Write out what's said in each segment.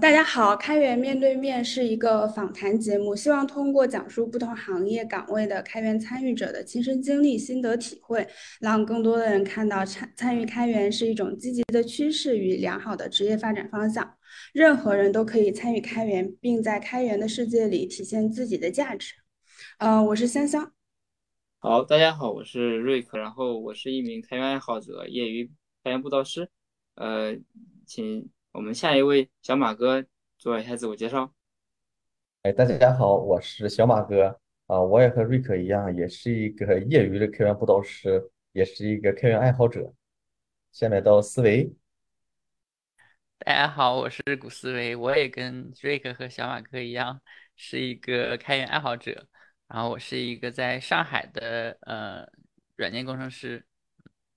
大家好，开源面对面是一个访谈节目，希望通过讲述不同行业岗位的开源参与者的亲身经历、心得体会，让更多的人看到参参与开源是一种积极的趋势与良好的职业发展方向。任何人都可以参与开源，并在开源的世界里体现自己的价值。呃，我是香香。好，大家好，我是瑞克，然后我是一名开源爱好者，业余开源布道师。呃，请。我们下一位小马哥做一下自我介绍。哎，大家好，我是小马哥啊，我也和瑞克一样，也是一个业余的开源布道师，也是一个开源爱好者。下面到思维。大家好，我是古思维，我也跟瑞克和小马哥一样，是一个开源爱好者。然后我是一个在上海的呃软件工程师。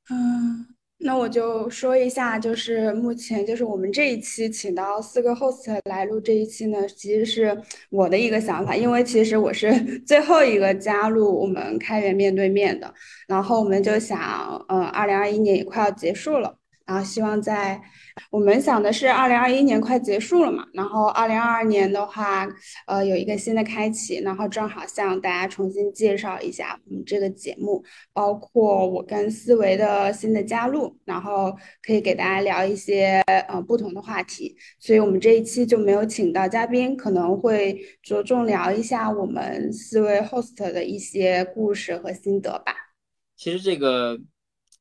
嗯。那我就说一下，就是目前就是我们这一期请到四个 host 来录这一期呢，其实是我的一个想法，因为其实我是 最后一个加入我们开源面对面的，然后我们就想，呃，二零二一年也快要结束了。然后希望在我们想的是二零二一年快结束了嘛，然后二零二二年的话，呃，有一个新的开启，然后正好向大家重新介绍一下我们这个节目，包括我跟思维的新的加入，然后可以给大家聊一些呃不同的话题。所以我们这一期就没有请到嘉宾，可能会着重聊一下我们四位 host 的一些故事和心得吧。其实这个。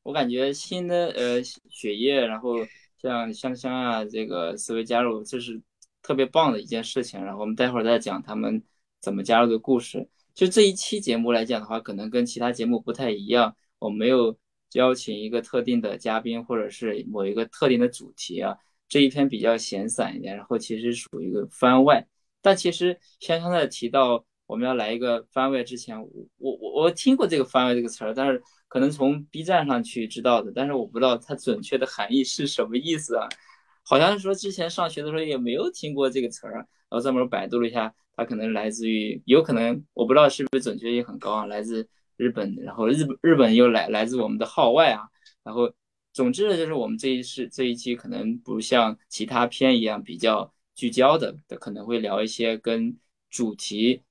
我感觉新的呃血液，然后像香香啊，这个思维加入，这是特别棒的一件事情。然后我们待会儿再讲他们怎么加入的故事。就这一期节目来讲的话，可能跟其他节目不太一样，我没有邀请一个特定的嘉宾或者是某一个特定的主题啊。这一篇比较闲散一点，然后其实属于一个番外。但其实香香在提到我们要来一个番外之前，我我我听过这个番外这个词儿，但是。可能从 B 站上去知道的，但是我不知道它准确的含义是什么意思啊？好像是说之前上学的时候也没有听过这个词儿，然后专门百度了一下，它可能来自于，有可能我不知道是不是准确性很高啊，来自日本，然后日日本又来来自我们的号外啊，然后总之呢，就是我们这一世这一期可能不像其他篇一样比较聚焦的，可能会聊一些跟主题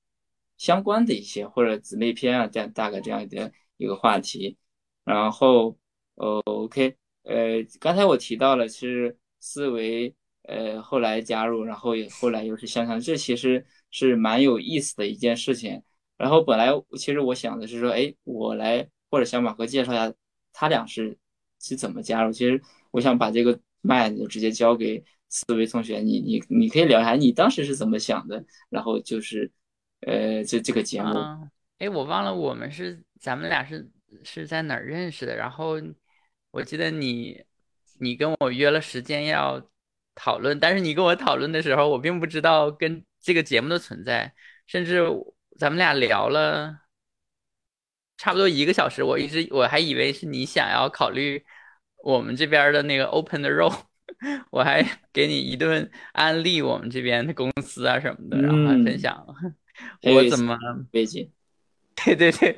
相关的一些或者姊妹篇啊，这样大概这样一点。一个话题，然后呃，OK，呃，刚才我提到了是思维，呃，后来加入，然后也后来又是香香，这其实是蛮有意思的一件事情。然后本来其实我想的是说，哎，我来或者小马哥介绍一下他俩是是怎么加入。其实我想把这个麦就直接交给思维同学，你你你可以聊一下你当时是怎么想的，然后就是呃，这这个节目。哎，我忘了我们是咱们俩是是在哪儿认识的。然后我记得你你跟我约了时间要讨论，但是你跟我讨论的时候，我并不知道跟这个节目的存在，甚至咱们俩聊了差不多一个小时，我一直我还以为是你想要考虑我们这边的那个 open 的肉，我还给你一顿安利我们这边的公司啊什么的，然后还分享我怎么背景。对对对，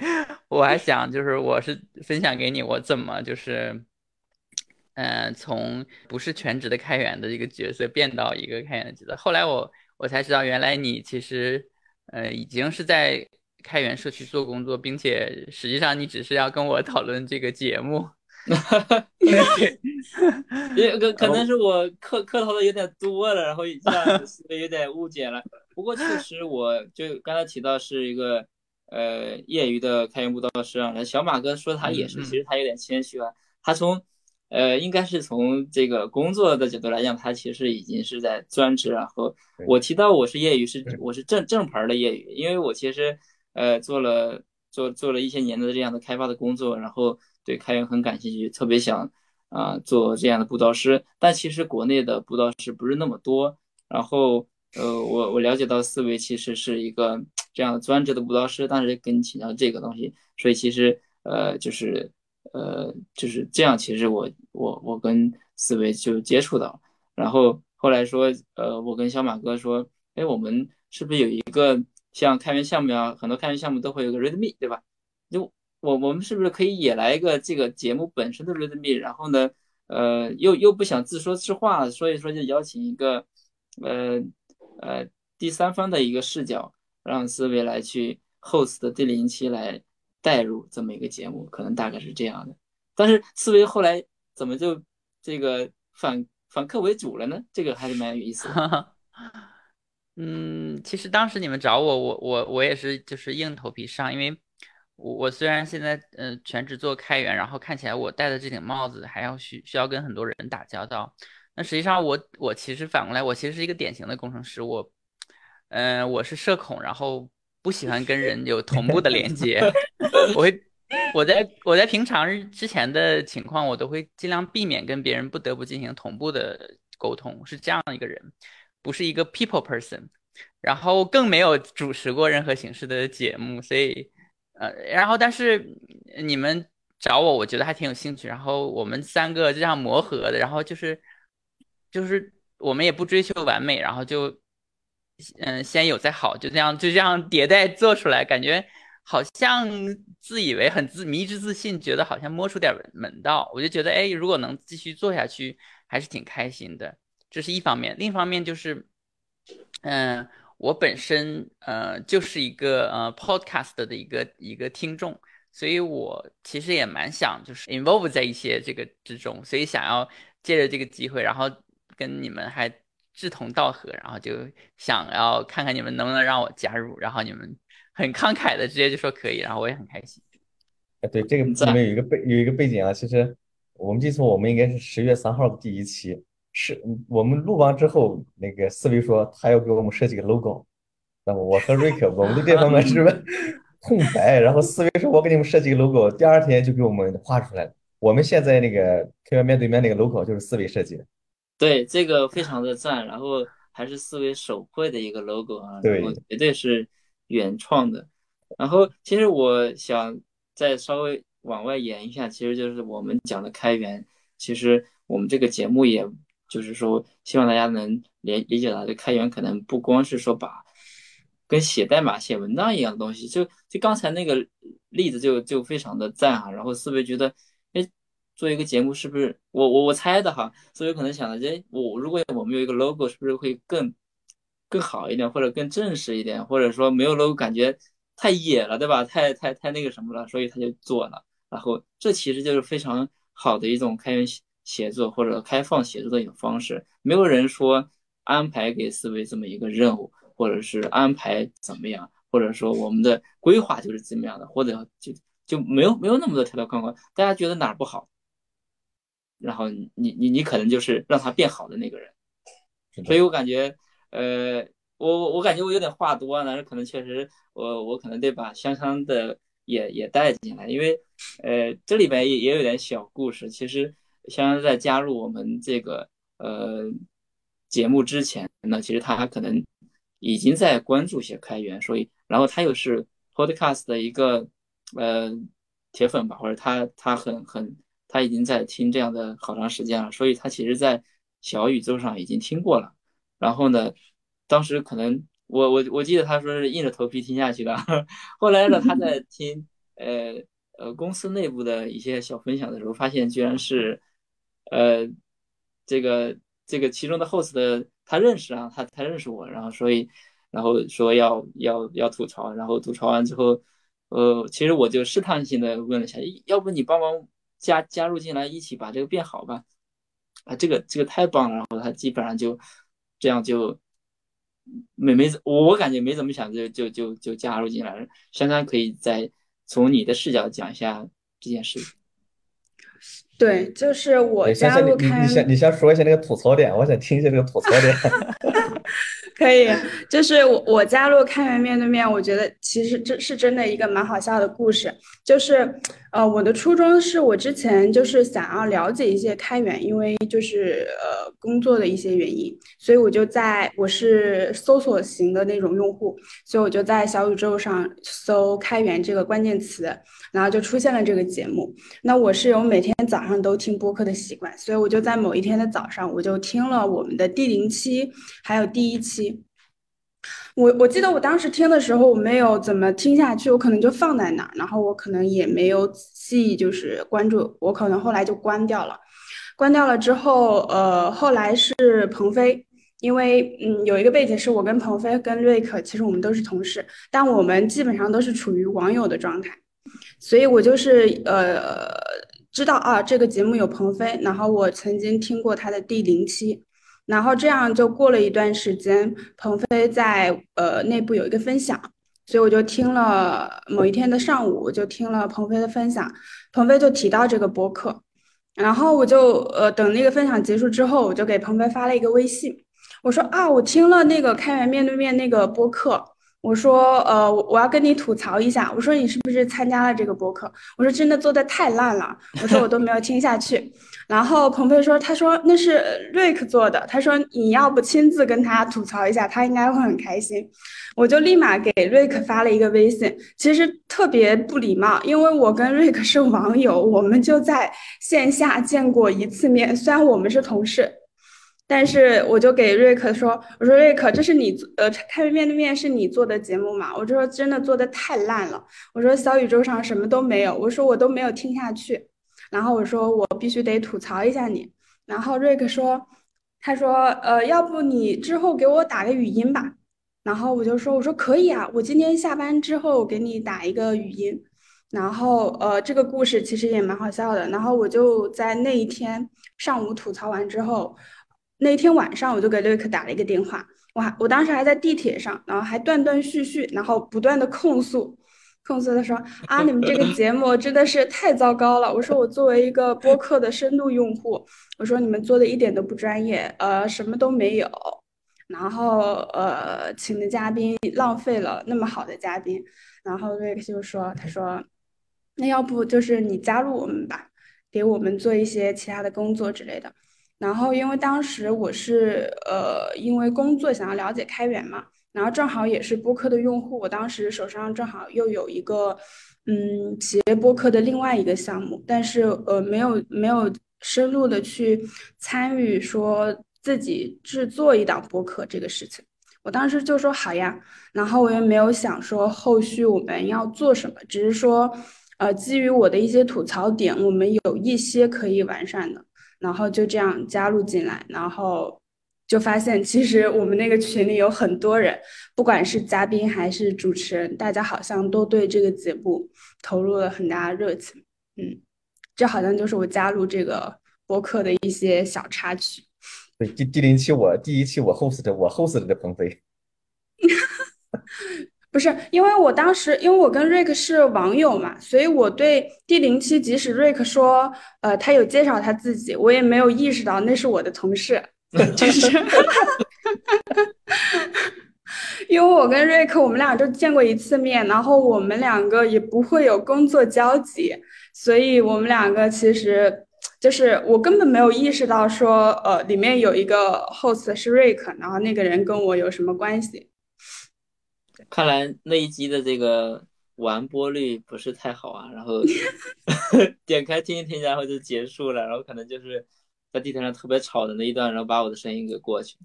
我还想就是我是分享给你我怎么就是，嗯，从不是全职的开源的这个角色变到一个开源的角色。后来我我才知道，原来你其实呃已经是在开源社区做工作，并且实际上你只是要跟我讨论这个节目。哈哈，也可可能是我客客套的有点多了，然后让思维有点误解了。不过确实，我就刚才提到是一个。呃，业余的开源布道师啊，小马哥说他也是，其实他有点谦虚啊。他从，呃，应该是从这个工作的角度来讲，他其实已经是在专职。然后我提到我是业余，是我是正正牌的业余，因为我其实呃做了做做了一些年的这样的开发的工作，然后对开源很感兴趣，特别想啊做这样的布道师。但其实国内的布道师不是那么多，然后。呃，我我了解到思维其实是一个这样专职的舞蹈师，当时跟你请教这个东西，所以其实呃就是呃就是这样，其实我我我跟思维就接触到，然后后来说呃我跟小马哥说，哎我们是不是有一个像开源项目啊，很多开源项目都会有个 readme 对吧？就我我们是不是可以也来一个这个节目本身的 readme？然后呢呃又又不想自说自话，所以说就邀请一个。呃呃第三方的一个视角，让思维来去 host 的第零期来带入这么一个节目，可能大概是这样的。但是思维后来怎么就这个反反客为主了呢？这个还是蛮有意思的。嗯，其实当时你们找我，我我我也是就是硬头皮上，因为我我虽然现在、呃全职做开源，然后看起来我戴的这顶帽子还要需需要跟很多人打交道，那实际上我我其实反过来，我其实是一个典型的工程师，我嗯、呃我是社恐，然后不喜欢跟人有同步的连接，我会我在我在平常日之前的情况，我都会尽量避免跟别人不得不进行同步的沟通，是这样一个人。不是一个 people person，然后更没有主持过任何形式的节目，所以呃，然后但是你们找我，我觉得还挺有兴趣。然后我们三个就这样磨合的，然后就是就是我们也不追求完美，然后就嗯先有再好，就这样就这样迭代做出来，感觉好像自以为很自迷之自信，觉得好像摸出点门道。我就觉得哎，如果能继续做下去，还是挺开心的。这是一方面，另一方面就是，嗯、我本身呃就是一个呃 podcast 的一个一个听众，所以我其实也蛮想就是 involve 在一些这个之中，所以想要借着这个机会，然后跟你们还志同道合，然后就想要看看你们能不能让我加入，然后你们很慷慨的直接就说可以，然后我也很开心。哎，对，这个里面有一个背有一个背景啊，其实我们记错，我们应该是十月三号的第一期，是嗯我们录完之后，那个思维说他要给我们设计个 logo，那么我和瑞克我们对这方面是 空白，然后思维说我给你们设计个 logo，第二天就给我们画出来了。我们现在那个开源面对面那个 logo 就是思维设计的，对，这个非常的赞，然后还是思维手绘的一个 logo 啊，对然后绝对是原创的。然后其实我想再稍微往外延一下，其实就是我们讲的开源，其实我们这个节目也就是说，希望大家能理理解到，这开源可能不光是说把跟写代码、写文档一样的东西，就就刚才那个例子就就非常的赞啊。然后思维觉得，哎，做一个节目是不是我我我猜的哈？思维可能想的，哎，我如果我们有一个 logo，是不是会更更好一点，或者更正式一点，或者说没有 logo 感觉太野了，对吧？太太太那个什么了，所以他就做了。然后这其实就是非常好的一种开源写写作或者开放写作的一种方式。没有人说安排给思维这么一个任务，或者是安排怎么样，或者说我们的规划就是怎么样的，或者就就没有没有那么多条条框框。大家觉得哪儿不好，然后你你你可能就是让他变好的那个人。所以我感觉，呃，我我我感觉我有点话多，但是可能确实我我可能得把香香的也也带进来，因为呃这里边也也有点小故事。其实香香在加入我们这个呃节目之前呢，其实他可能已经在关注些开源，所以然后他又是 Podcast 的一个呃铁粉吧，或者他他很很他已经在听这样的好长时间了，所以他其实在小宇宙上已经听过了。然后呢，当时可能我我我记得他说是硬着头皮听下去的，后来呢他在听呃呃公司内部的一些小分享的时候，发现居然是呃这个这个其中的 host 的他认识啊，他他认识我，然后所以然后说要要要吐槽，然后吐槽完之后，呃其实我就试探性的问了一下，要不你帮忙加加入进来，一起把这个变好吧。啊，这个这个太棒了，然后他基本上就这样就没没我我感觉没怎么想就就就就加入进来了。珊珊可以再从你的视角讲一下这件事。对，就是我哎，加入开你先你先说一下那个吐槽点，我想听一下那个吐槽点。可以，就是我我加入开源面对面，我觉得其实这是真的一个蛮好笑的故事。就是，呃，我的初衷是我之前就是想要了解一些开源，因为就是呃工作的一些原因，所以我就在我是搜索型的那种用户，所以我就在小宇宙上搜开源这个关键词，然后就出现了这个节目。那我是有每天早上都听播客的习惯，所以我就在某一天的早上，我就听了我们的第零期，还有第一期。我我记得我当时听的时候，我没有怎么听下去，我可能就放在那儿，然后我可能也没有仔细就是关注，我可能后来就关掉了。关掉了之后，呃，后来是鹏飞，因为嗯，有一个背景是我跟鹏飞跟瑞克，其实我们都是同事，但我们基本上都是处于网友的状态，所以我就是呃知道啊这个节目有鹏飞，然后我曾经听过他的第零期，然后这样就过了一段时间，鹏飞在呃内部有一个分享，所以我就听了某一天的上午，我就听了鹏飞的分享，鹏飞就提到这个播客，然后我就呃等那个分享结束之后，我就给鹏飞发了一个微信。我说啊，我听了那个开源面对面那个播客，我说呃，我要跟你吐槽一下，我说你是不是参加了这个播客？我说真的做的太烂了，我说我都没有听下去。然后鹏飞说，他说那是瑞克做的，他说你要不亲自跟他吐槽一下，他应该会很开心。我就立马给瑞克发了一个微信，其实特别不礼貌，因为我跟瑞克是网友，我们就在线下见过一次面，虽然我们是同事。但是我就给瑞克说：“我说瑞克，这是你呃开源面对面是你做的节目嘛？我就说真的做的太烂了。我说小宇宙上什么都没有。我说我都没有听下去。然后我说我必须得吐槽一下你。然后瑞克说，他说呃要不你之后给我打个语音吧。然后我就说我说可以啊，我今天下班之后给你打一个语音。然后呃这个故事其实也蛮好笑的。然后我就在那一天上午吐槽完之后。那天晚上我就给瑞克打了一个电话，我还我当时还在地铁上，然后还断断续续，然后不断的控诉，控诉的说啊，你们这个节目真的是太糟糕了。我说我作为一个播客的深度用户，我说你们做的一点都不专业，呃，什么都没有，然后呃，请的嘉宾浪费了那么好的嘉宾，然后瑞克就说，他说，那要不就是你加入我们吧，给我们做一些其他的工作之类的。然后，因为当时我是呃，因为工作想要了解开源嘛，然后正好也是播客的用户，我当时手上正好又有一个嗯企业播客的另外一个项目，但是呃没有没有深入的去参与说自己制作一档播客这个事情，我当时就说好呀，然后我也没有想说后续我们要做什么，只是说呃基于我的一些吐槽点，我们有一些可以完善的。然后就这样加入进来，然后就发现其实我们那个群里有很多人，不管是嘉宾还是主持人，大家好像都对这个节目投入了很大的热情。嗯，这好像就是我加入这个播客的一些小插曲。对，第第零期我第一期我 host 的，我 host 的鹏飞。不是，因为我当时，因为我跟瑞克是网友嘛，所以我对第零期，即使瑞克说，呃，他有介绍他自己，我也没有意识到那是我的同事，就是，因为我跟瑞克，我们俩就见过一次面，然后我们两个也不会有工作交集，所以我们两个其实就是我根本没有意识到说，呃，里面有一个 host 是瑞克，然后那个人跟我有什么关系。看来那一集的这个完播率不是太好啊，然后 点开听一听，然后就结束了，然后可能就是在地铁上特别吵的那一段，然后把我的声音给过去。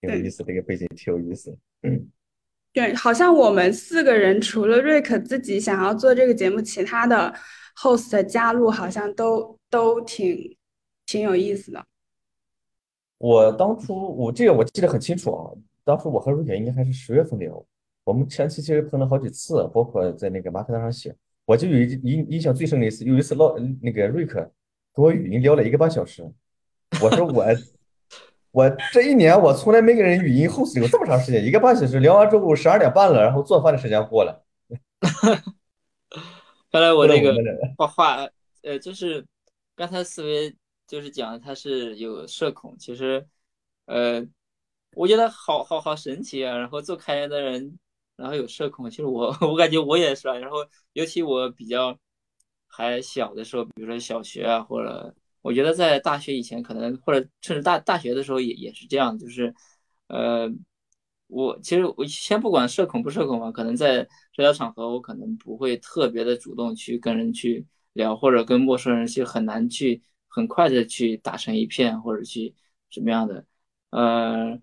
挺 有意思，这个背景挺有意思。嗯对，好像我们四个人除了瑞克自己想要做这个节目，其他的 host 加入好像都都挺挺有意思的。我当初我这个我记得很清楚啊，当初我和瑞姐应该还是十月份聊，我们前期其实碰了好几次，包括在那个马克上写，我就有一印印象最深的一次，有一次唠那个瑞克跟我语音聊了一个半小时，我说我我这一年我从来没给人语音 host 有这么长时间，一个半小时聊完之后十二点半了，然后做饭的时间过了，看来我那个画画呃就是刚才思维。就是讲他是有社恐，其实，呃，我觉得好好好神奇啊。然后做开源的人，然后有社恐，其实我 我感觉我也是啊。然后尤其我比较还小的时候，比如说小学啊，或者我觉得在大学以前，可能或者甚至大大学的时候也也是这样，就是，呃，我其实我先不管社恐不社恐吧，可能在社交场合，我可能不会特别的主动去跟人去聊，或者跟陌生人去很难去。很快的去打成一片，或者去什么样的，呃，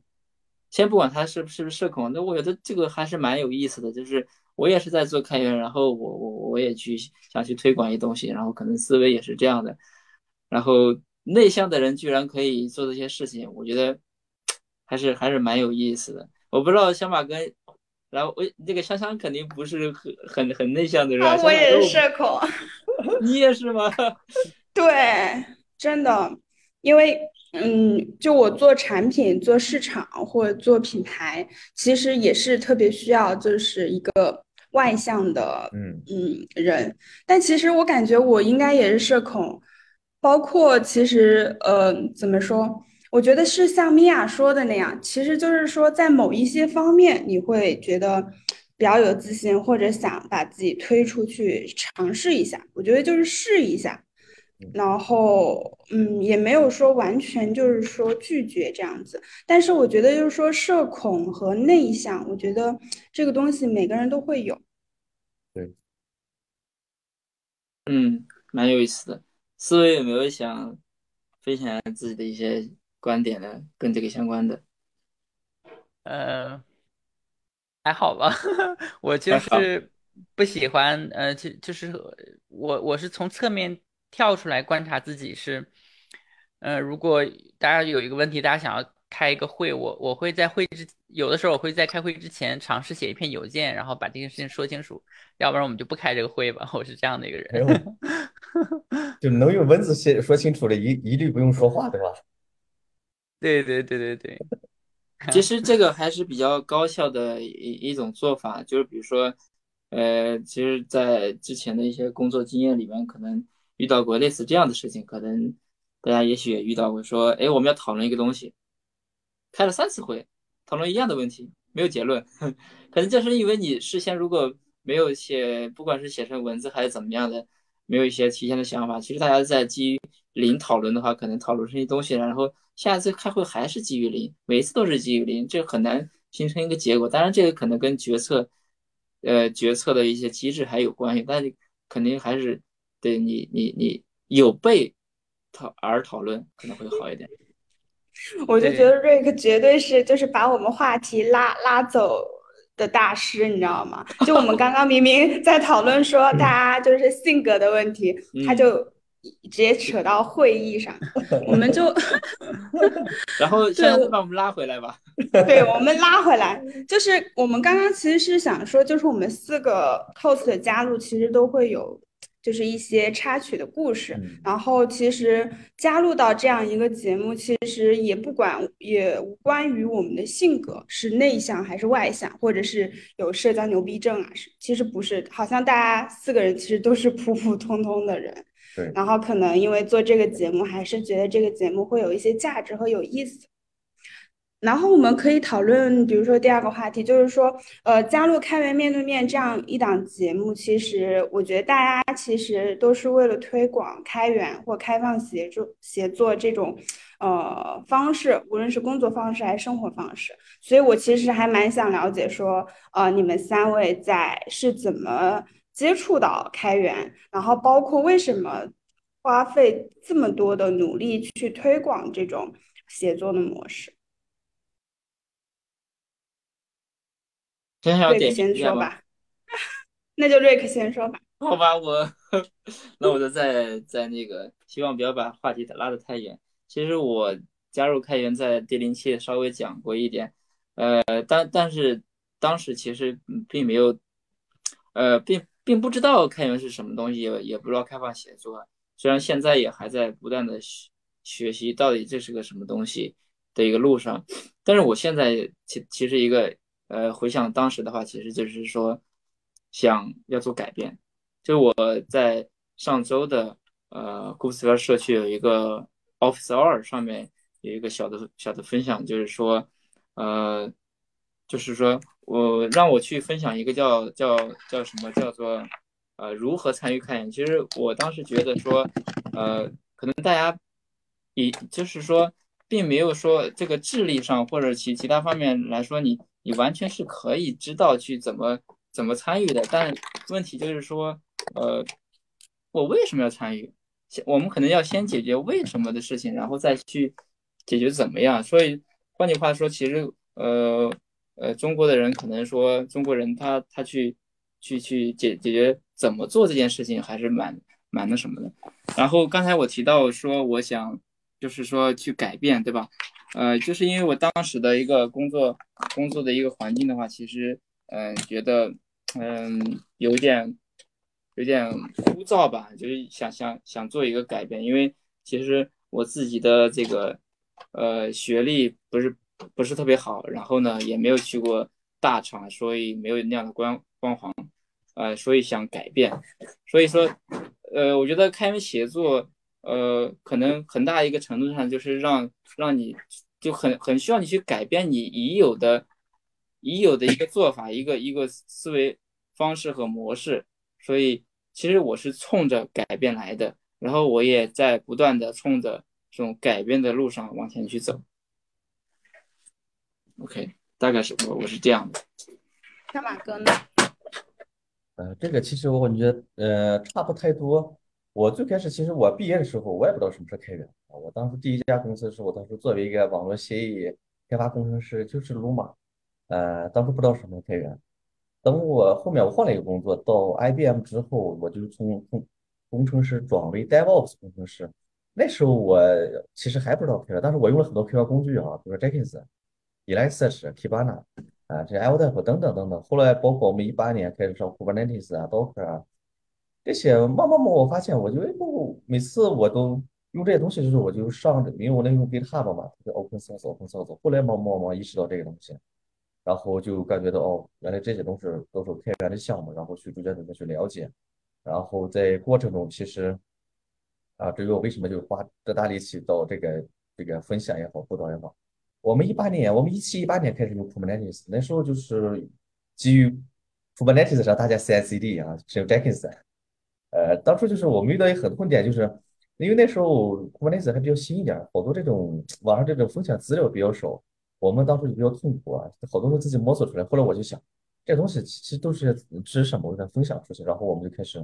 先不管他是是不是社恐，那我觉得这个还是蛮有意思的。就是我也是在做开源，然后我我我也去想去推广一些东西，然后可能思维也是这样的，然后内向的人居然可以做这些事情，我觉得 还是还是蛮有意思的。我不知道小马哥，然后我那个香香肯定不是很很很内向的人，啊我也是社恐，你也是吗？对，真的，因为嗯，就我做产品、做市场或者做品牌，其实也是特别需要就是一个外向的嗯嗯人，但其实我感觉我应该也是社恐。包括其实，呃，怎么说？我觉得是像米娅说的那样，其实就是说，在某一些方面，你会觉得比较有自信，或者想把自己推出去尝试一下。我觉得就是试一下，然后，嗯，也没有说完全就是说拒绝这样子。但是我觉得就是说，社恐和内向，我觉得这个东西每个人都会有。对，嗯，蛮有意思的。思维有没有想分享自己的一些观点呢？跟这个相关的？呃，还好吧，我就是不喜欢，呃，就就是我我是从侧面跳出来观察自己是，呃，如果大家有一个问题，大家想要开一个会，我我会在会之有的时候我会在开会之前尝试写一篇邮件，然后把这件事情说清楚，要不然我们就不开这个会吧。我是这样的一个人。就能用文字写说清楚的，一一律不用说话，对吧？对对对对对。其实这个还是比较高效的一一种做法，就是比如说，呃，其实，在之前的一些工作经验里面，可能遇到过类似这样的事情，可能大家也许也遇到过，说，哎，我们要讨论一个东西，开了三次会，讨论一样的问题，没有结论，可能就是因为你事先如果没有写，不管是写成文字还是怎么样的。没有一些提前的想法，其实大家在基于零讨论的话，可能讨论这些东西，然后下一次开会还是基于零，每一次都是基于零，这很难形成一个结果。当然，这个可能跟决策，呃，决策的一些机制还有关系，但是肯定还是对你你你有备讨而讨论可能会好一点。我就觉得瑞克绝对是就是把我们话题拉拉走。的大师，你知道吗？就我们刚刚明明在讨论说大家就是性格的问题，他就直接扯到会议上，我们就，然后现在把我们拉回来吧。对，我们拉回来，就是我们刚刚其实是想说，就是我们四个 host 的加入，其实都会有。就是一些插曲的故事，然后其实加入到这样一个节目，其实也不管也无关于我们的性格是内向还是外向，或者是有社交牛逼症啊，是其实不是，好像大家四个人其实都是普普通通的人，对，然后可能因为做这个节目，还是觉得这个节目会有一些价值和有意思。然后我们可以讨论，比如说第二个话题，就是说，呃，加入开源面对面这样一档节目，其实我觉得大家其实都是为了推广开源或开放协作协作这种，呃方式，无论是工作方式还是生活方式。所以我其实还蛮想了解说，呃，你们三位在是怎么接触到开源，然后包括为什么花费这么多的努力去推广这种协作的模式。瑞克先说吧，那就瑞克先说吧。好吧，我那我就在在那个，希望不要把话题拉得太远。其实我加入开源在第零期稍微讲过一点，呃，但但是当时其实并没有，呃，并并不知道开源是什么东西，也也不知道开放写作。虽然现在也还在不断的学学习到底这是个什么东西的一个路上，但是我现在其其实一个。呃，回想当时的话，其实就是说，想要做改变。就我在上周的呃 g o o g l 社区有一个 Office Hour 上面有一个小的小的分享，就是说，呃，就是说我让我去分享一个叫叫叫什么叫做呃如何参与开源。其实我当时觉得说，呃，可能大家以就是说，并没有说这个智力上或者其其他方面来说你。你完全是可以知道去怎么怎么参与的，但问题就是说，呃，我为什么要参与？先我们可能要先解决为什么的事情，然后再去解决怎么样。所以换句话说，其实呃呃，中国的人可能说，中国人他他去去去解解决怎么做这件事情还是蛮蛮那什么的。然后刚才我提到说，我想就是说去改变，对吧？呃，就是因为我当时的一个工作工作的一个环境的话，其实嗯，觉得嗯有点有点枯燥吧，就是想想想做一个改变，因为其实我自己的这个呃学历不是不是特别好，然后呢也没有去过大厂，所以没有那样的光光环，呃，所以想改变，所以说呃，我觉得开源协作。呃，可能很大一个程度上就是让让你就很很需要你去改变你已有的已有的一个做法，一个一个思维方式和模式。所以其实我是冲着改变来的，然后我也在不断的冲着这种改变的路上往前去走。OK，大概是我我是这样的。小马哥呢？呃，这个其实我感觉呃差不太多。我最开始其实我毕业的时候，我也不知道什么是开源啊。我当时第一家公司的时候，当时作为一个网络协议开发工程师，就是鲁马，呃，当时不知道什么开源。等我后面我换了一个工作，到 IBM 之后，我就从从工程师转为 DevOps 工程师。那时候我其实还不知道开源，但是我用了很多开源工具啊，比如说 Jenkins、Elasticsearch、Kibana 啊，这些 LDAP 等等等等。后来包括我们一八年开始上 Kubernetes 啊、Docker 啊。这些慢慢慢，我发现，我就哎不每次我都用这些东西的时候，我就上，因为我能用 GitHub 嘛，就 open source，open source。后来慢慢慢意识到这个东西，然后就感觉到哦，原来这些东西都是开源的项目，然后去逐渐的去了解，然后在过程中，其实啊，至于我为什么就花这大力气到这个这个分享也好，辅导也好，我们一八年，我们一七一八年开始用 Kubernetes，那时候就是基于 Kubernetes 上大家 CI/CD 啊，是用 Jenkins。呃，当初就是我们遇到一个很痛点，就是因为那时候 Kubernetes 还比较新一点，好多这种网上这种分享资料比较少，我们当时就比较痛苦啊，好多都自己摸索出来。后来我就想，这东西其实都是知识嘛，我想分享出去，然后我们就开始，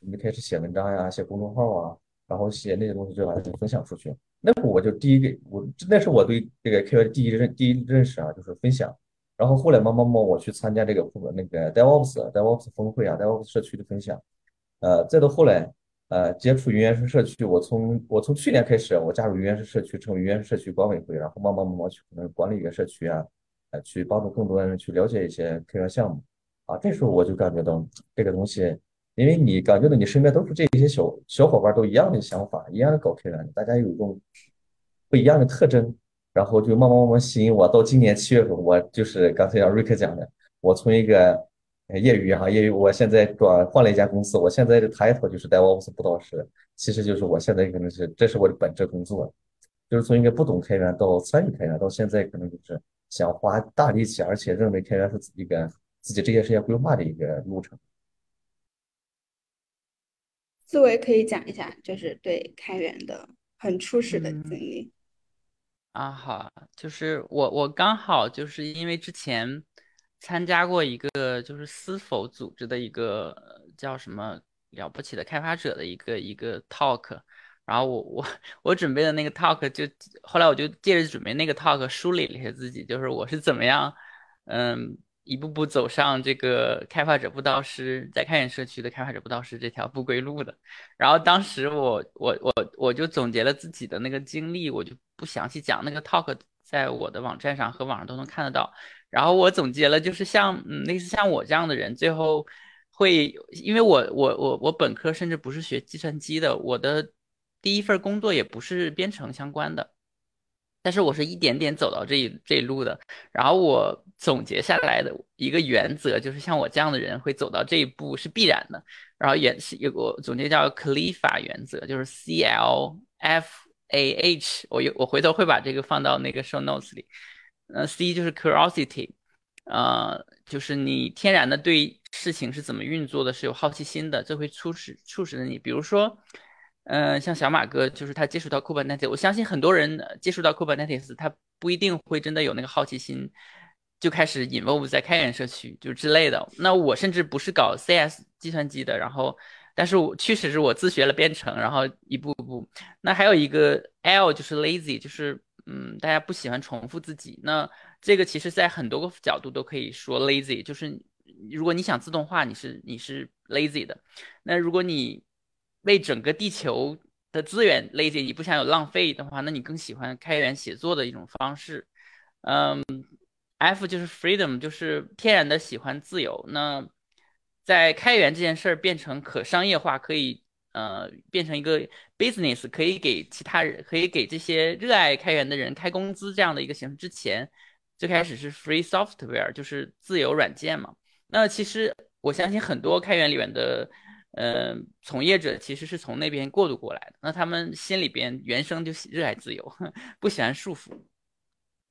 我们就开始写文章呀，写公众号啊，然后写那些东西就把它分享出去。那会我就第一个，我那是我对这个开源第一认第一认识啊，就是分享。然后后来慢慢慢我去参加这个那个 DevOps DevOps 峰会啊，DevOps 社区的分享。呃，再到后来，呃，接触云原生社区，我从我从去年开始，我加入云原生社区，成为云原生社区管委会，然后慢慢慢慢去可能管理一个社区啊，呃，去帮助更多的人去了解一些开源项目，啊，这时候我就感觉到这个东西，因为你感觉到你身边都是这些小小伙伴，都一样的想法，一样的搞开源，大家有一种不一样的特征，然后就慢慢慢慢吸引我。到今年七月份，我就是刚才让瑞克讲的，我从一个。业余哈，业余，我现在转换了一家公司，我现在的 title 就是 DevOps 辅导师，其实就是我现在可能是这是我的本职工作，就是从一个不懂开源到参与开源，到现在可能就是想花大力气，而且认为开源是一个自己职业生涯规划的一个路程。思维可以讲一下，就是对开源的很初始的经历。啊，好，就是我我刚好就是因为之前。参加过一个就是思否组织的一个叫什么了不起的开发者的一个一个 talk，然后我我我准备的那个 talk 就后来我就借着准备那个 talk 梳理了一下自己，就是我是怎么样嗯一步步走上这个开发者布道师在开源社区的开发者布道师这条不归路的。然后当时我我我我就总结了自己的那个经历，我就不详细讲那个 talk，在我的网站上和网上都能看得到。然后我总结了，就是像嗯，类似像我这样的人，最后会，因为我我我我本科甚至不是学计算机的，我的第一份工作也不是编程相关的，但是我是一点点走到这一这一路的。然后我总结下来的一个原则，就是像我这样的人会走到这一步是必然的。然后原是有个总结叫 CLFA 原则，就是 C L F A H，我有我回头会把这个放到那个 show notes 里。呃，C 就是 curiosity，呃，就是你天然的对事情是怎么运作的，是有好奇心的，这会促使促使着你。比如说，呃，像小马哥，就是他接触到 Kubernetes，我相信很多人接触到 Kubernetes，他不一定会真的有那个好奇心，就开始 involve 在开源社区就之类的。那我甚至不是搞 CS 计算机的，然后，但是我确实是我自学了编程，然后一步步。那还有一个 L 就是 lazy，就是。嗯，大家不喜欢重复自己，那这个其实在很多个角度都可以说 lazy，就是如果你想自动化，你是你是 lazy 的。那如果你为整个地球的资源 lazy，你不想有浪费的话，那你更喜欢开源写作的一种方式。嗯，F 就是 freedom，就是天然的喜欢自由。那在开源这件事儿变成可商业化，可以呃变成一个 business，可以给其他人，可以给这些热爱开源的人开工资这样的一个形式之前，最开始是 free software，就是自由软件嘛。那其实我相信很多开源里面的呃从业者其实是从那边过渡过来的，那他们心里边原生就热爱自由，不喜欢束缚。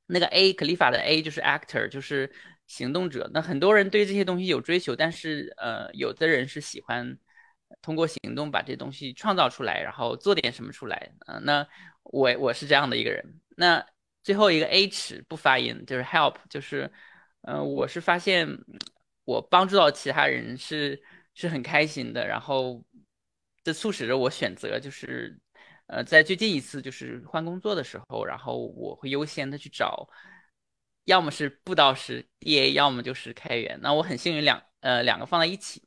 那个 A 克利法的 A 就是 actor，就是行动者。那很多人对这些东西有追求，但是呃，有的人是喜欢通过行动把这东西创造出来，然后做点什么出来。嗯，那我我是这样的一个人。那最后一个 H 不发音，就是 help，就是嗯，我是发现我帮助到其他人是是很开心的，然后这促使着我选择就是。呃，在最近一次就是换工作的时候，然后我会优先的去找，要么是布道师 DA，要么就是开源。那我很幸运两呃两个放在一起。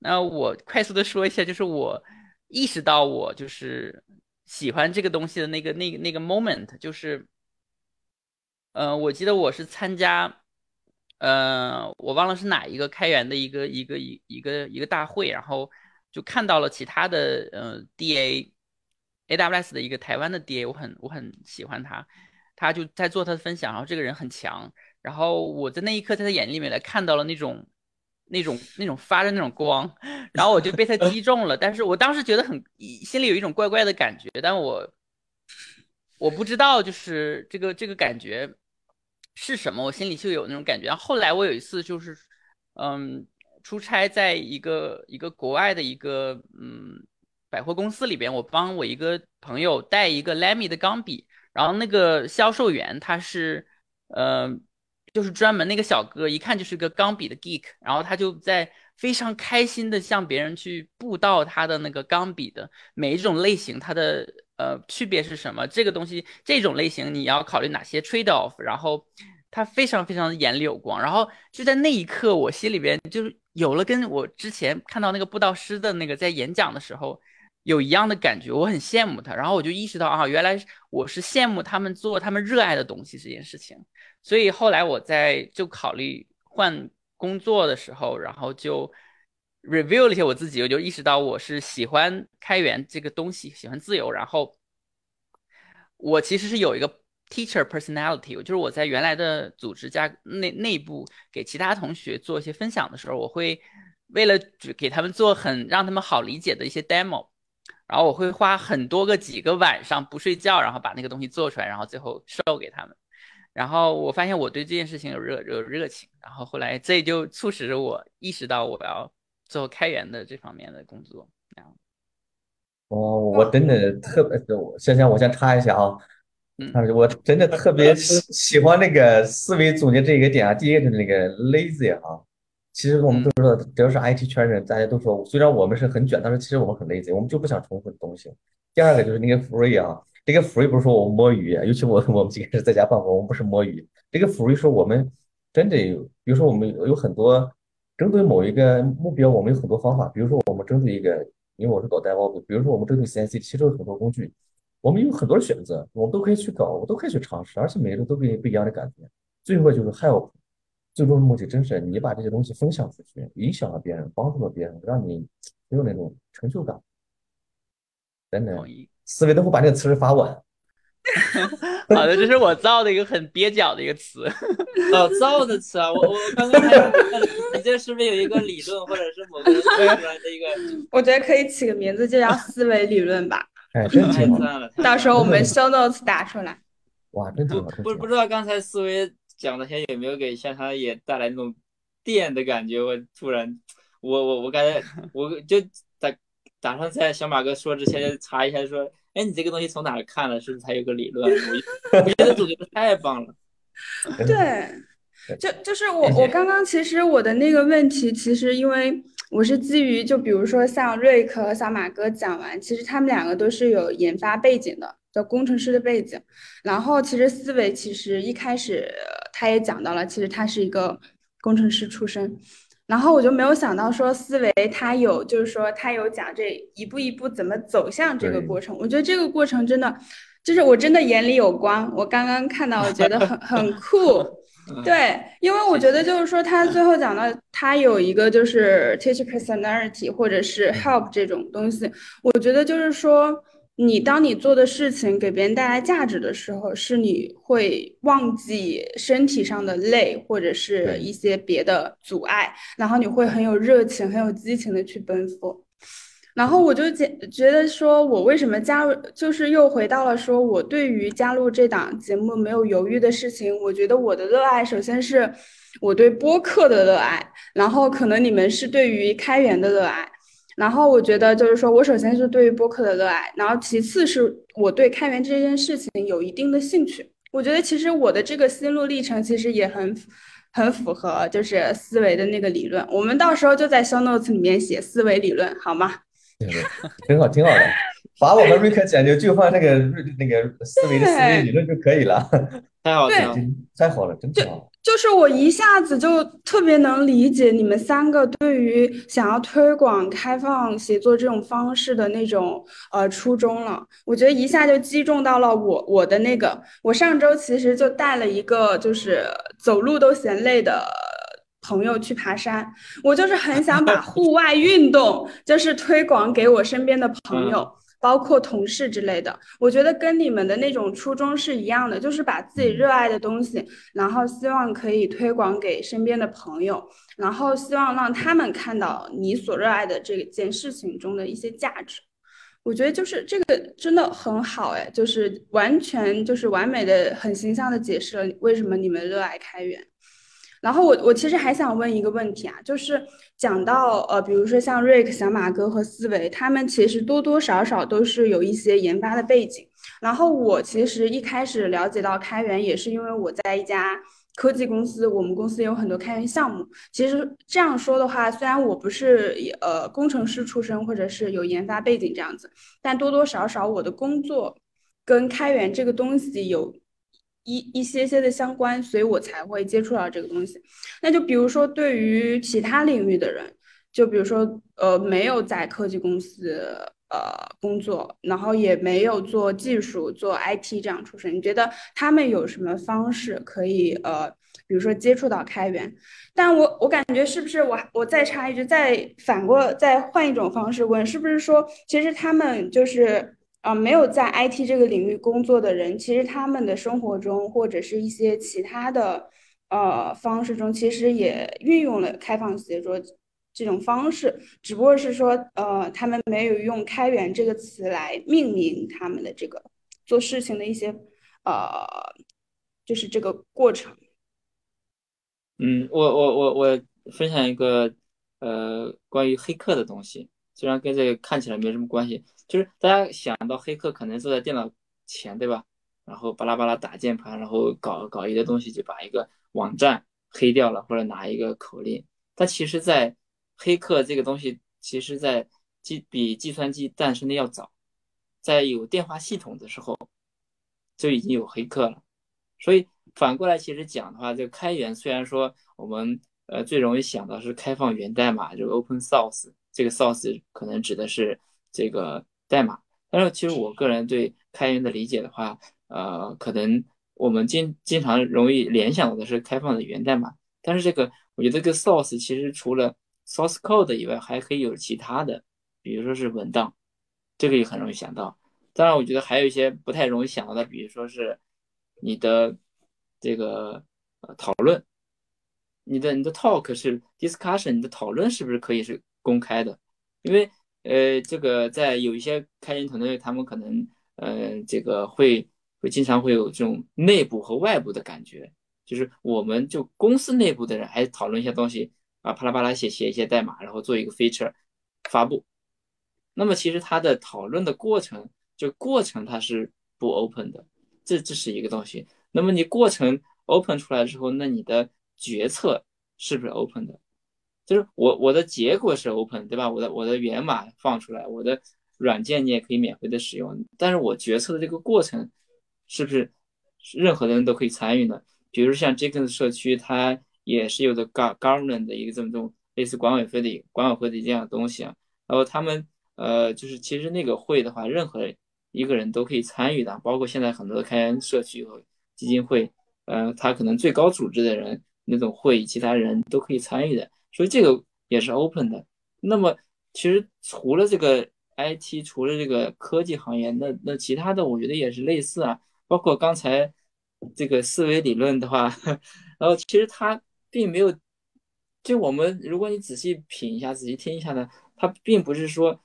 那我快速的说一下，就是我意识到我就是喜欢这个东西的那个那个那个 moment，就是，呃，我记得我是参加，呃，我忘了是哪一个开源的一个一个一一个一个大会，然后就看到了其他的呃 DA。AWS 的一个台湾的 DA，我很我很喜欢他，他就在做他的分享，然后这个人很强，然后我在那一刻在他眼里面来看到了那种那种那种发着那种光，然后我就被他击中了，但是我当时觉得很心里有一种怪怪的感觉，但我我不知道就是这个这个感觉是什么，我心里就有那种感觉。后来我有一次就是嗯出差在一个一个国外的一个嗯。百货公司里边，我帮我一个朋友带一个 Lamy 的钢笔，然后那个销售员他是，呃，就是专门那个小哥，一看就是个钢笔的 geek，然后他就在非常开心的向别人去布道他的那个钢笔的每一种类型，它的呃区别是什么？这个东西这种类型你要考虑哪些 trade off？然后他非常非常的眼里有光，然后就在那一刻，我心里边就是有了跟我之前看到那个布道师的那个在演讲的时候。有一样的感觉，我很羡慕他，然后我就意识到啊，原来我是羡慕他们做他们热爱的东西这件事情。所以后来我在就考虑换工作的时候，然后就 review 了一下我自己，我就意识到我是喜欢开源这个东西，喜欢自由。然后我其实是有一个 teacher personality，就是我在原来的组织加内内部给其他同学做一些分享的时候，我会为了给他们做很让他们好理解的一些 demo。然后我会花很多个几个晚上不睡觉，然后把那个东西做出来，然后最后 show 给他们。然后我发现我对这件事情有热有热情，然后后来这就促使着我意识到我要做开源的这方面的工作。哦，我真的特别，香香，我先插一下啊，嗯，我真的特别喜喜欢那个思维总结这一个点啊，第一个就是那个 lazy 啊。其实我们都知道，只要是 IT 圈人，大家都说，虽然我们是很卷，但是其实我们很 lazy，我们就不想重复的东西。第二个就是那个 free 啊，这个 free 不是说我们摸鱼，尤其我 我们几个是在家办公，我们不是摸鱼。这个 free 说我们真的有，比如说我们有很多针对某一个目标，我们有很多方法。比如说我们针对一个，因为我是搞 DevOps，比如说我们针对 CNC，其实有很多工具，我们有很多选择，我们都可以去搞，我都可以去尝试，而且每个都给你不一样的感觉。最后就是 help。最终的目的真是你把这些东西分享出去，影响了别人，帮助了别人，让你有那种成就感。真的，思维都会把这个词发完。好的，这是我造的一个很蹩脚的一个词。哦，造的词啊！我我刚刚还你这是不是有一个理论，或者是某个出来的一个？我觉得可以起个名字，就叫思维理论吧。哎，真 挺好。到时候我们 show notes 打出来。哇，真挺好。不不知道刚才思维。讲的些有没有给像他也带来那种电的感觉？我突然，我我我感觉我就打打算在小马哥说之前查一下，说，哎，你这个东西从哪看了？是不是还有个理论？我觉得总结的太棒了。对，就就是我我刚刚其实我的那个问题，其实因为我是基于就比如说像瑞克和小马哥讲完，其实他们两个都是有研发背景的。叫工程师的背景，然后其实思维其实一开始他也讲到了，其实他是一个工程师出身，然后我就没有想到说思维他有，就是说他有讲这一步一步怎么走向这个过程。我觉得这个过程真的，就是我真的眼里有光。我刚刚看到，我觉得很 很酷。对，因为我觉得就是说他最后讲到他有一个就是 teach personality 或者是 help 这种东西，我觉得就是说。你当你做的事情给别人带来价值的时候，是你会忘记身体上的累或者是一些别的阻碍，然后你会很有热情、很有激情的去奔赴。然后我就觉觉得说，我为什么加入，就是又回到了说我对于加入这档节目没有犹豫的事情。我觉得我的热爱，首先是我对播客的热爱，然后可能你们是对于开源的热爱。然后我觉得就是说，我首先是对于播客的热爱，然后其次是我对开源这件事情有一定的兴趣。我觉得其实我的这个心路历程其实也很很符合就是思维的那个理论。我们到时候就在 show notes 里面写思维理论，好吗？挺好，挺好的。把我和瑞克讲究就换那个那个思维的思维理论就可以了。太好了，太好了，真好。就是我一下子就特别能理解你们三个对于想要推广开放写作这种方式的那种呃初衷了。我觉得一下就击中到了我我的那个。我上周其实就带了一个就是走路都嫌累的朋友去爬山，我就是很想把户外运动就是推广给我身边的朋友。包括同事之类的，我觉得跟你们的那种初衷是一样的，就是把自己热爱的东西，然后希望可以推广给身边的朋友，然后希望让他们看到你所热爱的这件事情中的一些价值。我觉得就是这个真的很好哎，就是完全就是完美的、很形象的解释了为什么你们热爱开源。然后我我其实还想问一个问题啊，就是讲到呃，比如说像瑞克、小马哥和思维，他们其实多多少少都是有一些研发的背景。然后我其实一开始了解到开源，也是因为我在一家科技公司，我们公司有很多开源项目。其实这样说的话，虽然我不是呃工程师出身，或者是有研发背景这样子，但多多少少我的工作跟开源这个东西有。一一些些的相关，所以我才会接触到这个东西。那就比如说，对于其他领域的人，就比如说，呃，没有在科技公司呃工作，然后也没有做技术、做 IT 这样出身，你觉得他们有什么方式可以呃，比如说接触到开源？但我我感觉是不是我我再插一句，再反过再换一种方式问，是不是说其实他们就是？啊，没有在 IT 这个领域工作的人，其实他们的生活中或者是一些其他的呃方式中，其实也运用了开放写作这种方式，只不过是说呃，他们没有用“开源”这个词来命名他们的这个做事情的一些呃，就是这个过程。嗯，我我我我分享一个呃关于黑客的东西，虽然跟这个看起来没什么关系。就是大家想到黑客可能坐在电脑前，对吧？然后巴拉巴拉打键盘，然后搞搞一些东西，就把一个网站黑掉了，或者拿一个口令。但其实，在黑客这个东西，其实在计比计算机诞生的要早，在有电话系统的时候就已经有黑客了。所以反过来，其实讲的话，这个开源虽然说我们呃最容易想到是开放源代码，就 open source，这个 source 可能指的是这个。代码，但是其实我个人对开源的理解的话，呃，可能我们经经常容易联想到的是开放的源代码，但是这个我觉得这个 source 其实除了 source code 以外，还可以有其他的，比如说是文档，这个也很容易想到。当然，我觉得还有一些不太容易想到的，比如说是你的这个呃讨论，你的你的 talk 是 discussion，你的讨论是不是可以是公开的？因为呃，这个在有一些开源团队，他们可能呃，这个会会经常会有这种内部和外部的感觉，就是我们就公司内部的人还讨论一些东西啊，啪啦啪啦写写一些代码，然后做一个 feature 发布。那么其实它的讨论的过程，就过程它是不 open 的，这这是一个东西。那么你过程 open 出来之后，那你的决策是不是 open 的？就是我我的结果是 open 对吧？我的我的源码放出来，我的软件你也可以免费的使用。但是我决策的这个过程，是不是任何人都可以参与呢？比如说像 Jenkins 社区，它也是有的 government 的一个这么种类似管委会的管委会的这样的东西啊。然后他们呃，就是其实那个会的话，任何一个人都可以参与的，包括现在很多的开源社区和基金会，呃，他可能最高组织的人那种会，其他人都可以参与的，所以这个也是 open 的。那么其实除了这个 IT，除了这个科技行业，那那其他的我觉得也是类似啊，包括刚才这个思维理论的话，然后其实它并没有，就我们如果你仔细品一下，仔细听一下呢，它并不是说，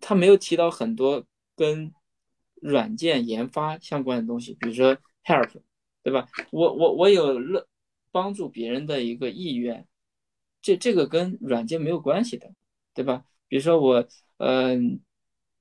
它没有提到很多跟软件研发相关的东西，比如说 help，对吧？我我我有乐帮助别人的一个意愿。这这个跟软件没有关系的，对吧？比如说我，嗯，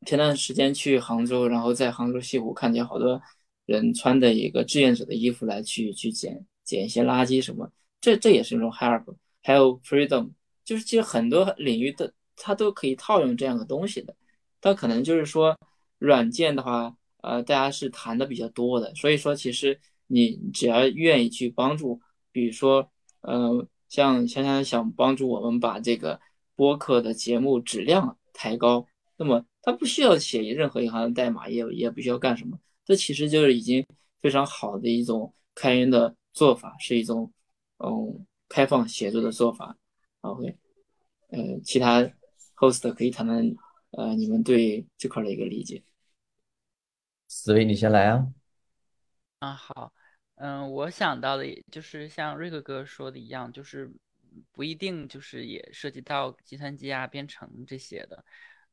前段时间去杭州，然后在杭州西湖看见好多人穿的一个志愿者的衣服来去去捡捡一些垃圾什么，这这也是一种 help。还有 freedom，就是其实很多领域的它都可以套用这样的东西的。它可能就是说软件的话，呃，大家是谈的比较多的，所以说其实你只要愿意去帮助，比如说，呃。像香香想帮助我们把这个播客的节目质量抬高，那么他不需要写任何一行代码，也也不需要干什么，这其实就是已经非常好的一种开源的做法，是一种嗯开放协作的做法。OK，呃，其他 host 可以谈谈呃你们对这块的一个理解。思维，你先来啊。啊，好。嗯，我想到的也就是像瑞克哥说的一样，就是不一定就是也涉及到计算机啊、编程这些的。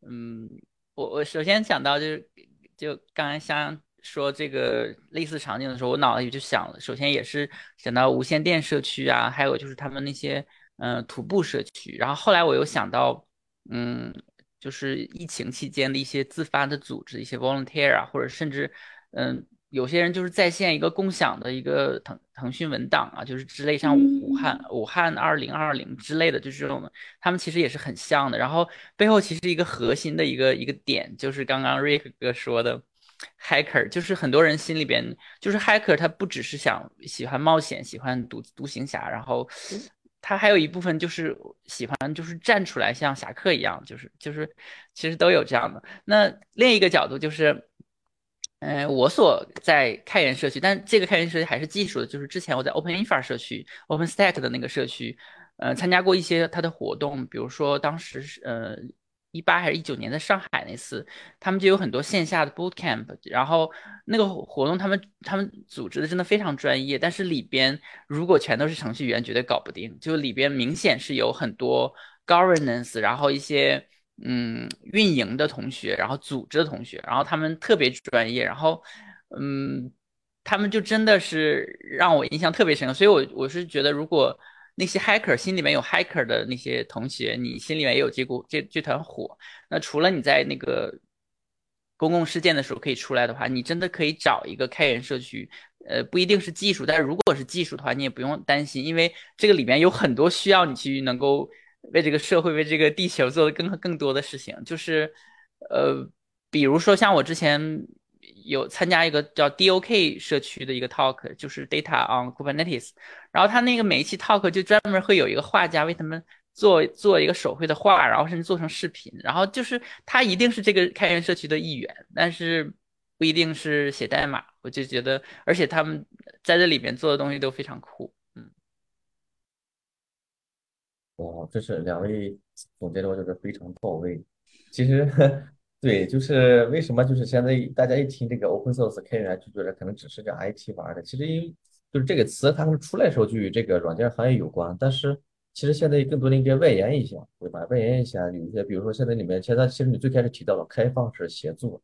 嗯，我我首先想到就是，就刚才像说这个类似场景的时候，我脑子里就想了，首先也是想到无线电社区啊，还有就是他们那些嗯徒步社区。然后后来我又想到，嗯，就是疫情期间的一些自发的组织，一些 volunteer 啊，或者甚至嗯。有些人就是在线一个共享的一个腾腾讯文档啊，就是之类像武汉武汉二零二零之类的，就是这种，他们其实也是很像的。然后背后其实一个核心的一个一个点，就是刚刚 Rick 哥说的，hacker，就是很多人心里边就是 hacker，他不只是想喜欢冒险，喜欢独独行侠，然后他还有一部分就是喜欢就是站出来像侠客一样，就是就是其实都有这样的。那另一个角度就是。嗯，我所在开源社区，但这个开源社区还是技术的，就是之前我在 OpenInfra 社区、OpenStack 的那个社区，呃，参加过一些它的活动，比如说当时是呃一八还是一九年在上海那次，他们就有很多线下的 Bootcamp，然后那个活动他们他们组织的真的非常专业，但是里边如果全都是程序员，绝对搞不定，就里边明显是有很多 Governance，然后一些。嗯，运营的同学，然后组织的同学，然后他们特别专业，然后，嗯，他们就真的是让我印象特别深刻。所以，我我是觉得，如果那些 hacker 心里面有 hacker 的那些同学，你心里面也有这股这这团火，那除了你在那个公共事件的时候可以出来的话，你真的可以找一个开源社区，呃，不一定是技术，但是如果是技术的话，你也不用担心，因为这个里面有很多需要你去能够。为这个社会、为这个地球做的更更多的事情，就是，呃，比如说像我之前有参加一个叫 DOK 社区的一个 talk，就是 Data on Kubernetes，然后他那个每一期 talk 就专门会有一个画家为他们做做一个手绘的画，然后甚至做成视频，然后就是他一定是这个开源社区的一员，但是不一定是写代码，我就觉得，而且他们在这里面做的东西都非常酷。哦，这是两位总结的，我觉得非常到位。其实，对，就是为什么就是现在大家一听这个 open source 开源，就觉得可能只是个 IT 玩的。其实因为就是这个词，它们出来时候就与这个软件行业有关。但是其实现在更多的应该外延一下，对吧？外延一下，有一些比如说现在里面，现在其实你最开始提到了开放式协作，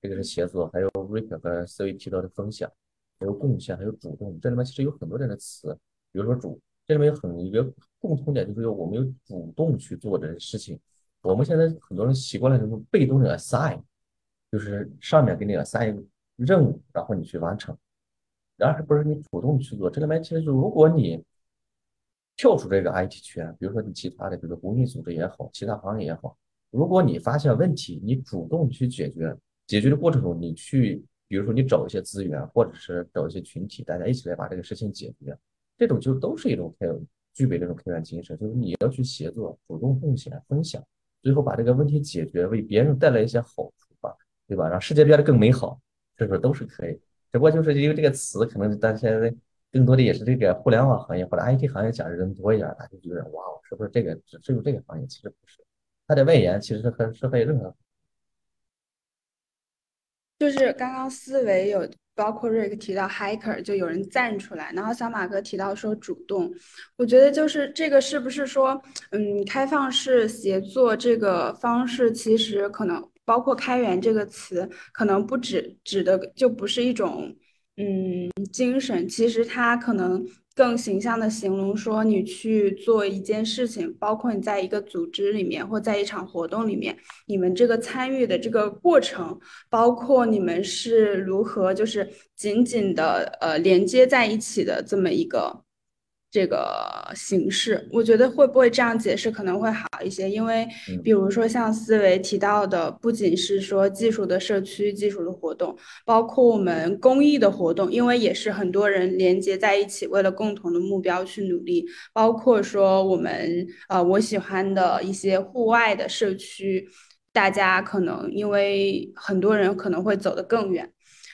这个是协作，还有 Rick 和思维提到的分享，还有贡献，还有主动，这里面其实有很多这样的词，比如说主。这里面有很一个共同点，就是说我们有主动去做这些事情。我们现在很多人习惯了这种被动的 assign，就是上面给你 assign 任务，然后你去完成，然而不是你主动去做。这里面其实就如果你跳出这个 IT 圈，比如说你其他的，比如说公益组织也好，其他行业也好，如果你发现问题，你主动去解决，解决的过程中你去，比如说你找一些资源，或者是找一些群体，大家一起来把这个事情解决。这种就都是一种开具备这种开源精神，就是你要去协作、主动贡献、分享，最后把这个问题解决，为别人带来一些好处吧，对吧？让世界变得更美好，这时候都是可以。只不过就是因为这个词，可能大家现在更多的也是这个互联网行业或者 IT 行业讲的人多一点，大家就觉得哇，是不是这个只只有这个行业？其实不是，它的外延其实是和是和任何。就是刚刚思维有包括瑞克提到 hiker，就有人站出来，然后小马哥提到说主动，我觉得就是这个是不是说，嗯，开放式协作这个方式其实可能包括开源这个词，可能不指指的就不是一种嗯精神，其实它可能。更形象的形容说，你去做一件事情，包括你在一个组织里面或在一场活动里面，你们这个参与的这个过程，包括你们是如何就是紧紧的呃连接在一起的这么一个。这个形式，我觉得会不会这样解释可能会好一些？因为比如说像思维提到的，不仅是说技术的社区、技术的活动，包括我们公益的活动，因为也是很多人连接在一起，为了共同的目标去努力。包括说我们呃，我喜欢的一些户外的社区，大家可能因为很多人可能会走得更远。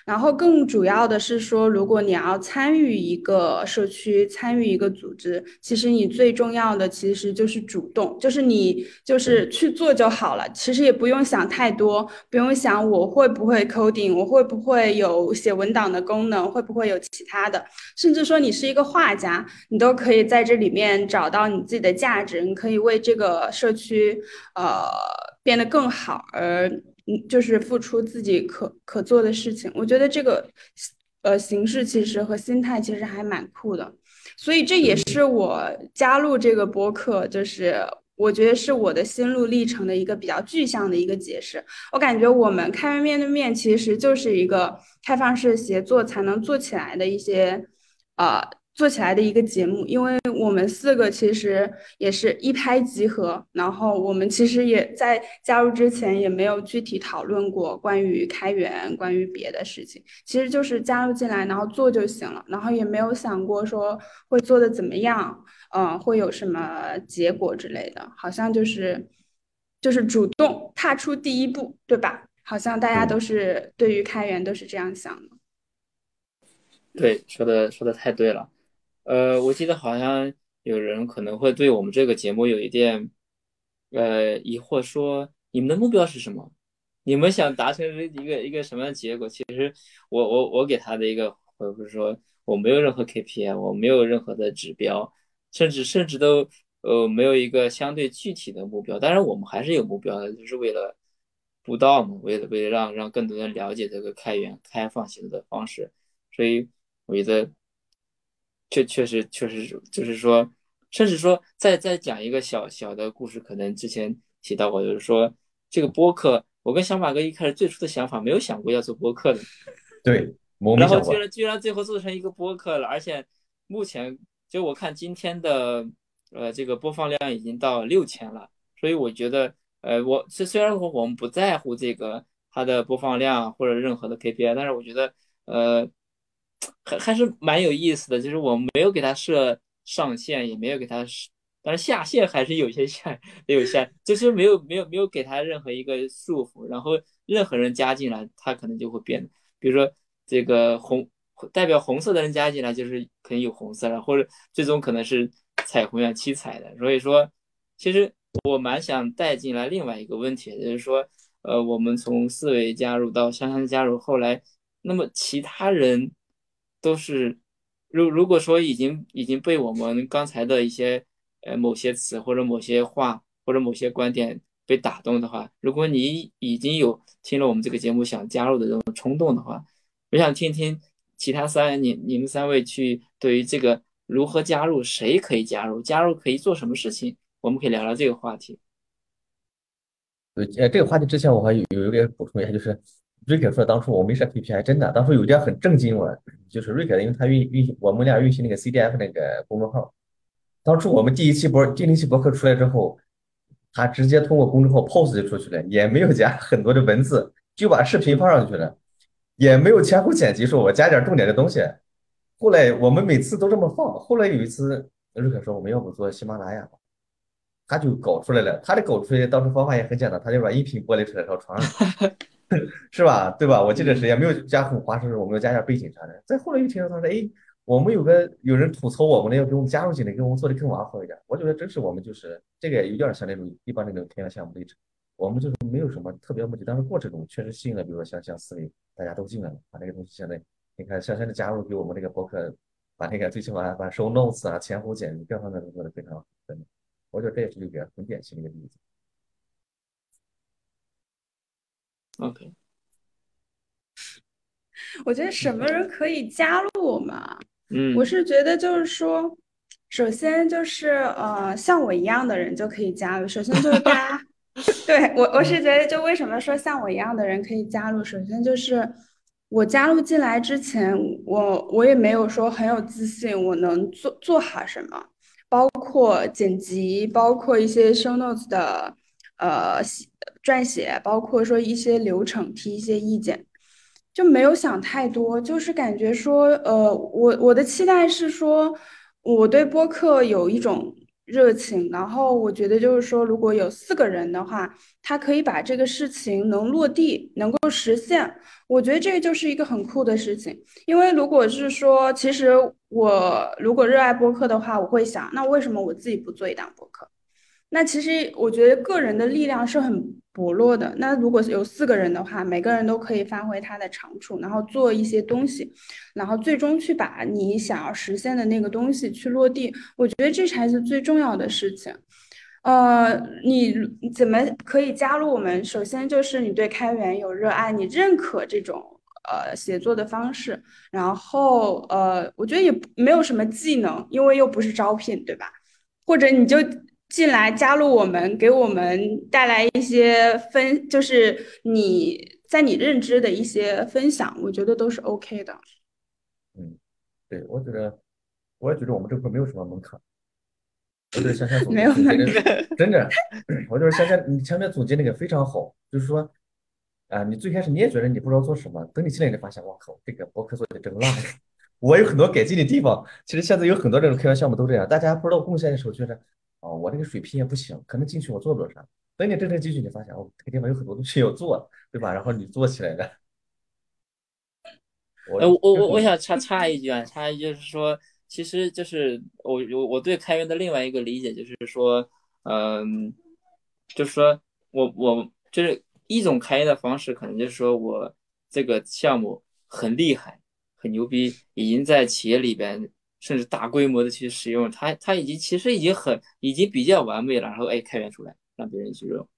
然后更主要的是说，如果你要参与一个社区，参与一个组织，其实你最重要的其实就是主动，就是你就是去做就好了。其实也不用想太多，不用想我会不会 coding，我会不会有写文档的功能，会不会有其他的，甚至说你是一个画家，你都可以在这里面找到你自己的价值，你可以为这个社区呃变得更好而。嗯，就是付出自己可可做的事情，我觉得这个，呃，形式其实和心态其实还蛮酷的，所以这也是我加入这个播客，就是我觉得是我的心路历程的一个比较具象的一个解释。我感觉我们开源面对面其实就是一个开放式协作才能做起来的一些，呃。做起来的一个节目，因为我们四个其实也是一拍即合，然后我们其实也在加入之前也没有具体讨论过关于开源、关于别的事情，其实就是加入进来然后做就行了，然后也没有想过说会做的怎么样，嗯，会有什么结果之类的，好像就是就是主动踏出第一步，对吧？好像大家都是对于开源都是这样想的。对，说的说的太对了。呃，我记得好像有人可能会对我们这个节目有一点，呃，疑惑，说你们的目标是什么？你们想达成一个一个什么样的结果？其实我我我给他的一个回复是说，我没有任何 KPI，我没有任何的指标，甚至甚至都呃没有一个相对具体的目标。当然，我们还是有目标的，就是为了布道嘛，为了为了让让更多人了解这个开源开放型的方式。所以我觉得。确确实确实就是说，甚至说再再讲一个小小的故事，可能之前提到过，就是说这个播客，我跟小马哥一开始最初的想法没有想过要做播客的，对，然后居然居然最后做成一个播客了，而且目前就我看今天的呃这个播放量已经到六千了，所以我觉得呃我虽虽然说我们不在乎这个它的播放量或者任何的 KPI，但是我觉得呃。还还是蛮有意思的，就是我没有给他设上限，也没有给他，但是下限还是有些限有限，就是没有没有没有给他任何一个束缚，然后任何人加进来，他可能就会变。比如说这个红代表红色的人加进来，就是可能有红色了，或者最终可能是彩虹呀七彩的。所以说，其实我蛮想带进来另外一个问题，就是说，呃，我们从四维加入到香香加入，后来，那么其他人。都是，如如果说已经已经被我们刚才的一些呃某些词或者某些话或者某些观点被打动的话，如果你已经有听了我们这个节目想加入的这种冲动的话，我想听听其他三你你们三位去对于这个如何加入，谁可以加入，加入可以做什么事情，我们可以聊聊这个话题。呃，这个话题之前我还有有一个补充一下，就是。瑞克说：“当初我没设 KPI，真的。当初有一点很震惊我，就是瑞克，因为他运运行我们俩运行那个 CDF 那个公众号。当初我们第一期博第零期博客出来之后，他直接通过公众号 post 就出去了，也没有加很多的文字，就把视频放上去了，也没有前后剪辑，说我加点重点的东西。后来我们每次都这么放。后来有一次，瑞克说我们要不做喜马拉雅吧，他就搞出来了，他的搞出来当时方法也很简单，他就把音频剥离出来然后传上，是吧？对吧？我记得是也没有加很花式，我们要加点背景啥的。再后来又听到他说，哎，我们有个有人吐槽我们的，要给我们加入进来，给我们做的更完好一点。我觉得真是我们就是这个有点像那种一般那种开源项目历程，我们就是没有什么特别目的，但是过程中确实吸引了，比如说像像思维，大家都进来了，把那个东西现在你看珊珊的加入给我们这个博客。把那个最起码把收 notes 啊、前后剪辑各方面都做得非常好，真的，我觉得这也是一个很典型的一个例子。OK，我觉得什么人可以加入我们？嗯，我是觉得就是说，首先就是呃，像我一样的人就可以加入。首先就是大家，对我我是觉得，就为什么说像我一样的人可以加入？首先就是。我加入进来之前，我我也没有说很有自信，我能做做好什么，包括剪辑，包括一些 show notes 的呃撰写，包括说一些流程提一些意见，就没有想太多，就是感觉说，呃，我我的期待是说，我对播客有一种。热情，然后我觉得就是说，如果有四个人的话，他可以把这个事情能落地，能够实现，我觉得这就是一个很酷的事情。因为如果是说，其实我如果热爱播客的话，我会想，那为什么我自己不做一档播客？那其实我觉得个人的力量是很薄弱的。那如果有四个人的话，每个人都可以发挥他的长处，然后做一些东西，然后最终去把你想要实现的那个东西去落地。我觉得这才是最重要的事情。呃，你怎么可以加入我们？首先就是你对开源有热爱，你认可这种呃写作的方式。然后呃，我觉得也没有什么技能，因为又不是招聘，对吧？或者你就。进来加入我们，给我们带来一些分，就是你在你认知的一些分享，我觉得都是 OK 的。嗯，对，我觉得我也觉得我们这块没有什么门槛。我觉得香香总结真的，我觉得香香你前面总结那个非常好，就是说啊，你最开始你也觉得你不知道做什么，等你进来你发现，我靠，这个博客做的真烂。我有很多改进的地方。其实现在有很多这种开源项目都这样，大家不知道贡献的时候觉得。哦，我这个水平也不行，可能进去我做不了啥。等你真正进去，你发现哦，这个地方有很多东西要做，对吧？然后你做起来的。哎，我我我想插插一句啊，插一句就是说，其实就是我我我对开源的另外一个理解就是说，嗯，就是说我我就是一种开源的方式，可能就是说我这个项目很厉害，很牛逼，已经在企业里边。甚至大规模的去使用它，它已经其实已经很已经比较完美了。然后哎，开源出来让别人去用。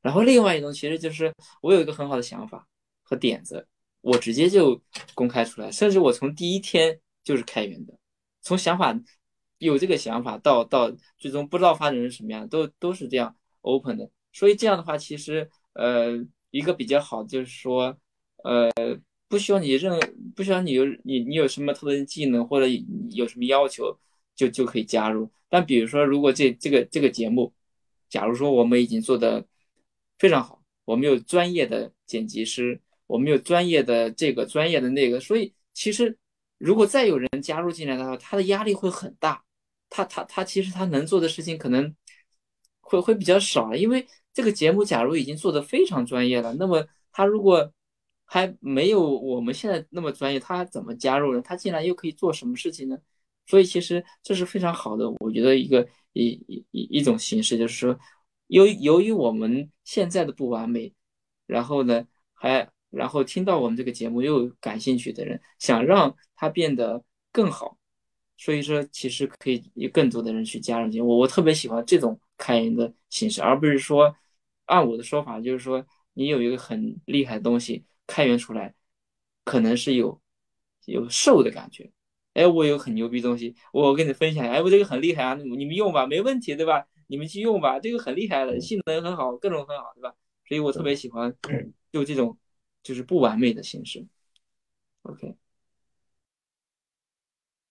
然后另外一种其实就是我有一个很好的想法和点子，我直接就公开出来。甚至我从第一天就是开源的，从想法有这个想法到到最终不知道发展成什么样，都都是这样 open 的。所以这样的话，其实呃一个比较好就是说呃。不需要你认，不需要你有你你有什么特殊技能或者有什么要求，就就可以加入。但比如说，如果这这个这个节目，假如说我们已经做的非常好，我们有专业的剪辑师，我们有专业的这个专业的那个，所以其实如果再有人加入进来的话，他的压力会很大。他他他其实他能做的事情可能会会比较少，因为这个节目假如已经做的非常专业了，那么他如果还没有我们现在那么专业，他怎么加入呢？他进来又可以做什么事情呢？所以其实这是非常好的，我觉得一个一一一一种形式，就是说，由由于我们现在的不完美，然后呢，还然后听到我们这个节目又感兴趣的人，想让它变得更好，所以说其实可以有更多的人去加入进我我特别喜欢这种开源的形式，而不是说按我的说法，就是说你有一个很厉害的东西。开源出来，可能是有有瘦的感觉。哎，我有很牛逼东西，我跟你分享。哎，我这个很厉害啊，你们用吧，没问题，对吧？你们去用吧，这个很厉害的，性能很好，各种很好，对吧？所以我特别喜欢 就这种就是不完美的形式。OK，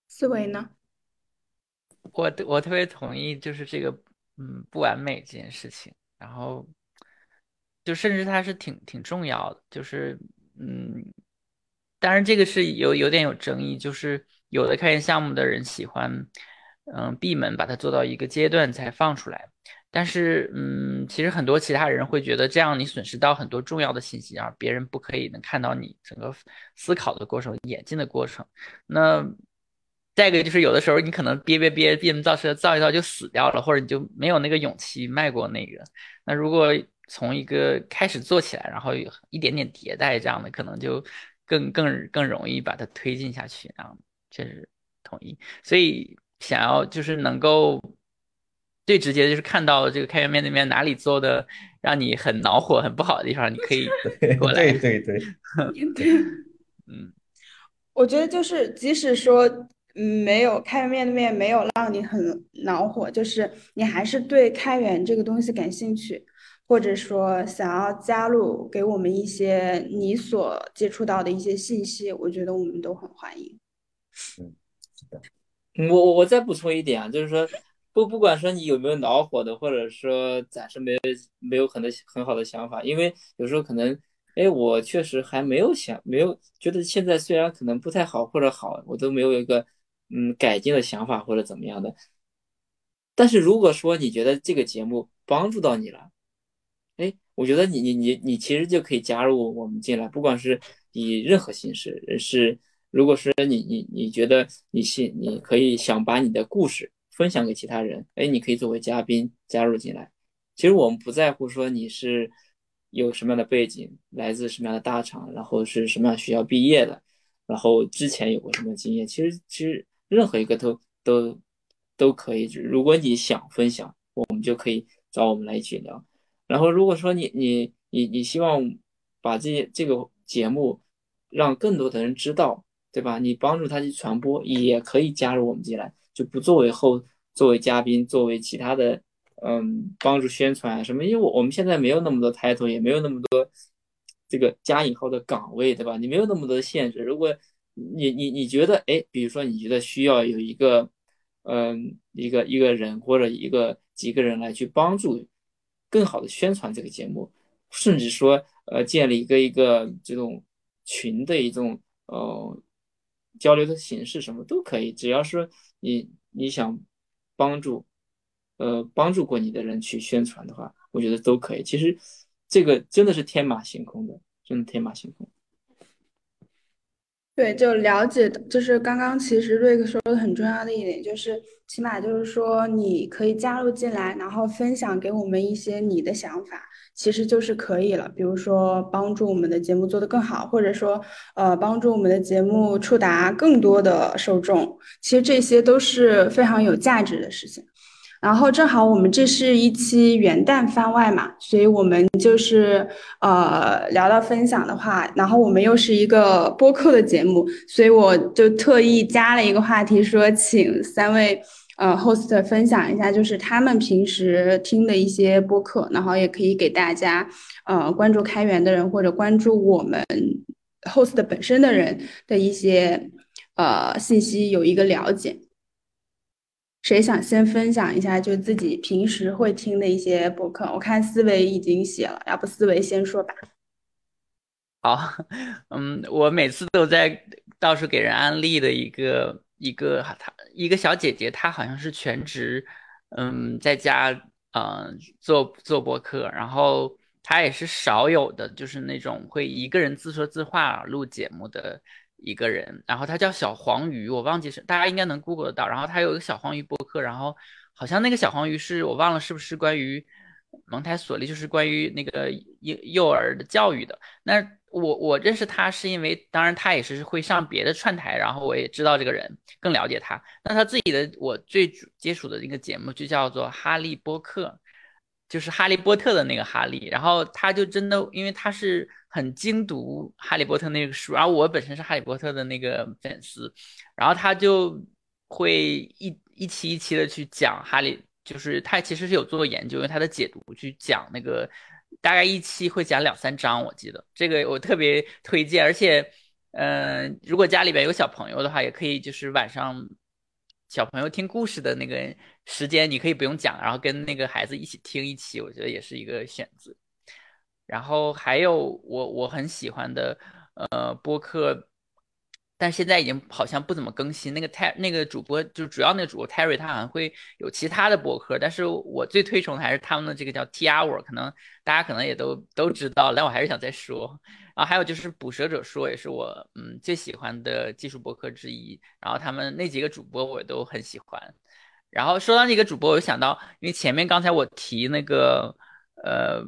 思维呢？我我特别同意，就是这个嗯不完美这件事情，然后。就甚至它是挺挺重要的，就是嗯，当然这个是有有点有争议，就是有的开源项目的人喜欢嗯闭门把它做到一个阶段才放出来。但是，嗯，其实很多其他人会觉得这样你损失到很多重要的信息啊，别人不可以能看到你整个思考的过程、演进的过程。那再一个就是有的时候你可能憋憋憋闭门造车造一造就死掉了，或者你就没有那个勇气迈过那个。那如果从一个开始做起来，然后一点点迭代这样的，可能就更更更容易把它推进下去。啊，确实同意。所以想要就是能够。最直接的就是看到这个开源面对面哪里做的让你很恼火、很不好的地方，你可以 过来。对对 对，嗯，我觉得就是即使说嗯没有开源面对面没有让你很恼火，就是你还是对开源这个东西感兴趣，或者说想要加入给我们一些你所接触到的一些信息，我觉得我们都很欢迎。嗯，是的。我我我再补充一点啊，就是说。不，不管说你有没有恼火的，或者说暂时没有没有很多很好的想法，因为有时候可能，哎，我确实还没有想，没有觉得现在虽然可能不太好或者好，我都没有一个嗯改进的想法或者怎么样的。但是如果说你觉得这个节目帮助到你了，哎，我觉得你你你你其实就可以加入我们进来，不管是以任何形式，是如果是你你你觉得你信，你可以想把你的故事。分享给其他人，哎，你可以作为嘉宾加入进来。其实我们不在乎说你是有什么样的背景，来自什么样的大厂，然后是什么样学校毕业的，然后之前有过什么经验。其实其实任何一个都都都可以。如果你想分享，我们就可以找我们来一起聊。然后如果说你你你你希望把这这个节目让更多的人知道，对吧？你帮助他去传播，也可以加入我们进来。就不作为后作为嘉宾，作为其他的，嗯，帮助宣传什么？因为我我们现在没有那么多 title，也没有那么多这个加引号的岗位，对吧？你没有那么多限制。如果你你你觉得，哎，比如说你觉得需要有一个，嗯，一个一个人或者一个几个人来去帮助更好的宣传这个节目，甚至说，呃，建立一个一个这种群的一种，呃。交流的形式什么都可以，只要是你你想帮助，呃，帮助过你的人去宣传的话，我觉得都可以。其实这个真的是天马行空的，真的天马行空。对，就了解，就是刚刚其实瑞克说的很重要的一点，就是起码就是说你可以加入进来，然后分享给我们一些你的想法。其实就是可以了，比如说帮助我们的节目做得更好，或者说呃帮助我们的节目触达更多的受众，其实这些都是非常有价值的事情。然后正好我们这是一期元旦番外嘛，所以我们就是呃聊到分享的话，然后我们又是一个播客的节目，所以我就特意加了一个话题，说请三位。呃，host 分享一下，就是他们平时听的一些播客，然后也可以给大家，呃，关注开源的人或者关注我们 host 本身的人的一些呃信息有一个了解。谁想先分享一下，就自己平时会听的一些播客？我看思维已经写了，要不思维先说吧。好，嗯，我每次都在到处给人安利的一个。一个她一个小姐姐，她好像是全职，嗯，在家嗯做做播客，然后她也是少有的，就是那种会一个人自说自话录节目的一个人。然后他叫小黄鱼，我忘记是大家应该能 Google 得到。然后他有一个小黄鱼播客，然后好像那个小黄鱼是我忘了是不是关于蒙台梭利，就是关于那个幼幼儿的教育的那。我我认识他是因为，当然他也是会上别的串台，然后我也知道这个人，更了解他。那他自己的我最接触的一个节目就叫做《哈利波特》，就是哈利波特的那个哈利。然后他就真的，因为他是很精读哈利波特那个书，而我本身是哈利波特的那个粉丝，然后他就会一一期一期的去讲哈利，就是他其实是有做过研究，用他的解读去讲那个。大概一期会讲两三章，我记得这个我特别推荐，而且，嗯，如果家里边有小朋友的话，也可以就是晚上小朋友听故事的那个时间，你可以不用讲，然后跟那个孩子一起听一期，我觉得也是一个选择。然后还有我我很喜欢的呃播客，但现在已经好像不怎么更新。那个泰那个主播就主要那个主播 Terry，他好像会有其他的博客，但是我最推崇的还是他们的这个叫 T Hour，可能大家可能也都都知道，但我还是想再说。然后还有就是捕蛇者说，也是我嗯最喜欢的技术博客之一。然后他们那几个主播我都很喜欢。然后说到那个主播，我就想到，因为前面刚才我提那个呃。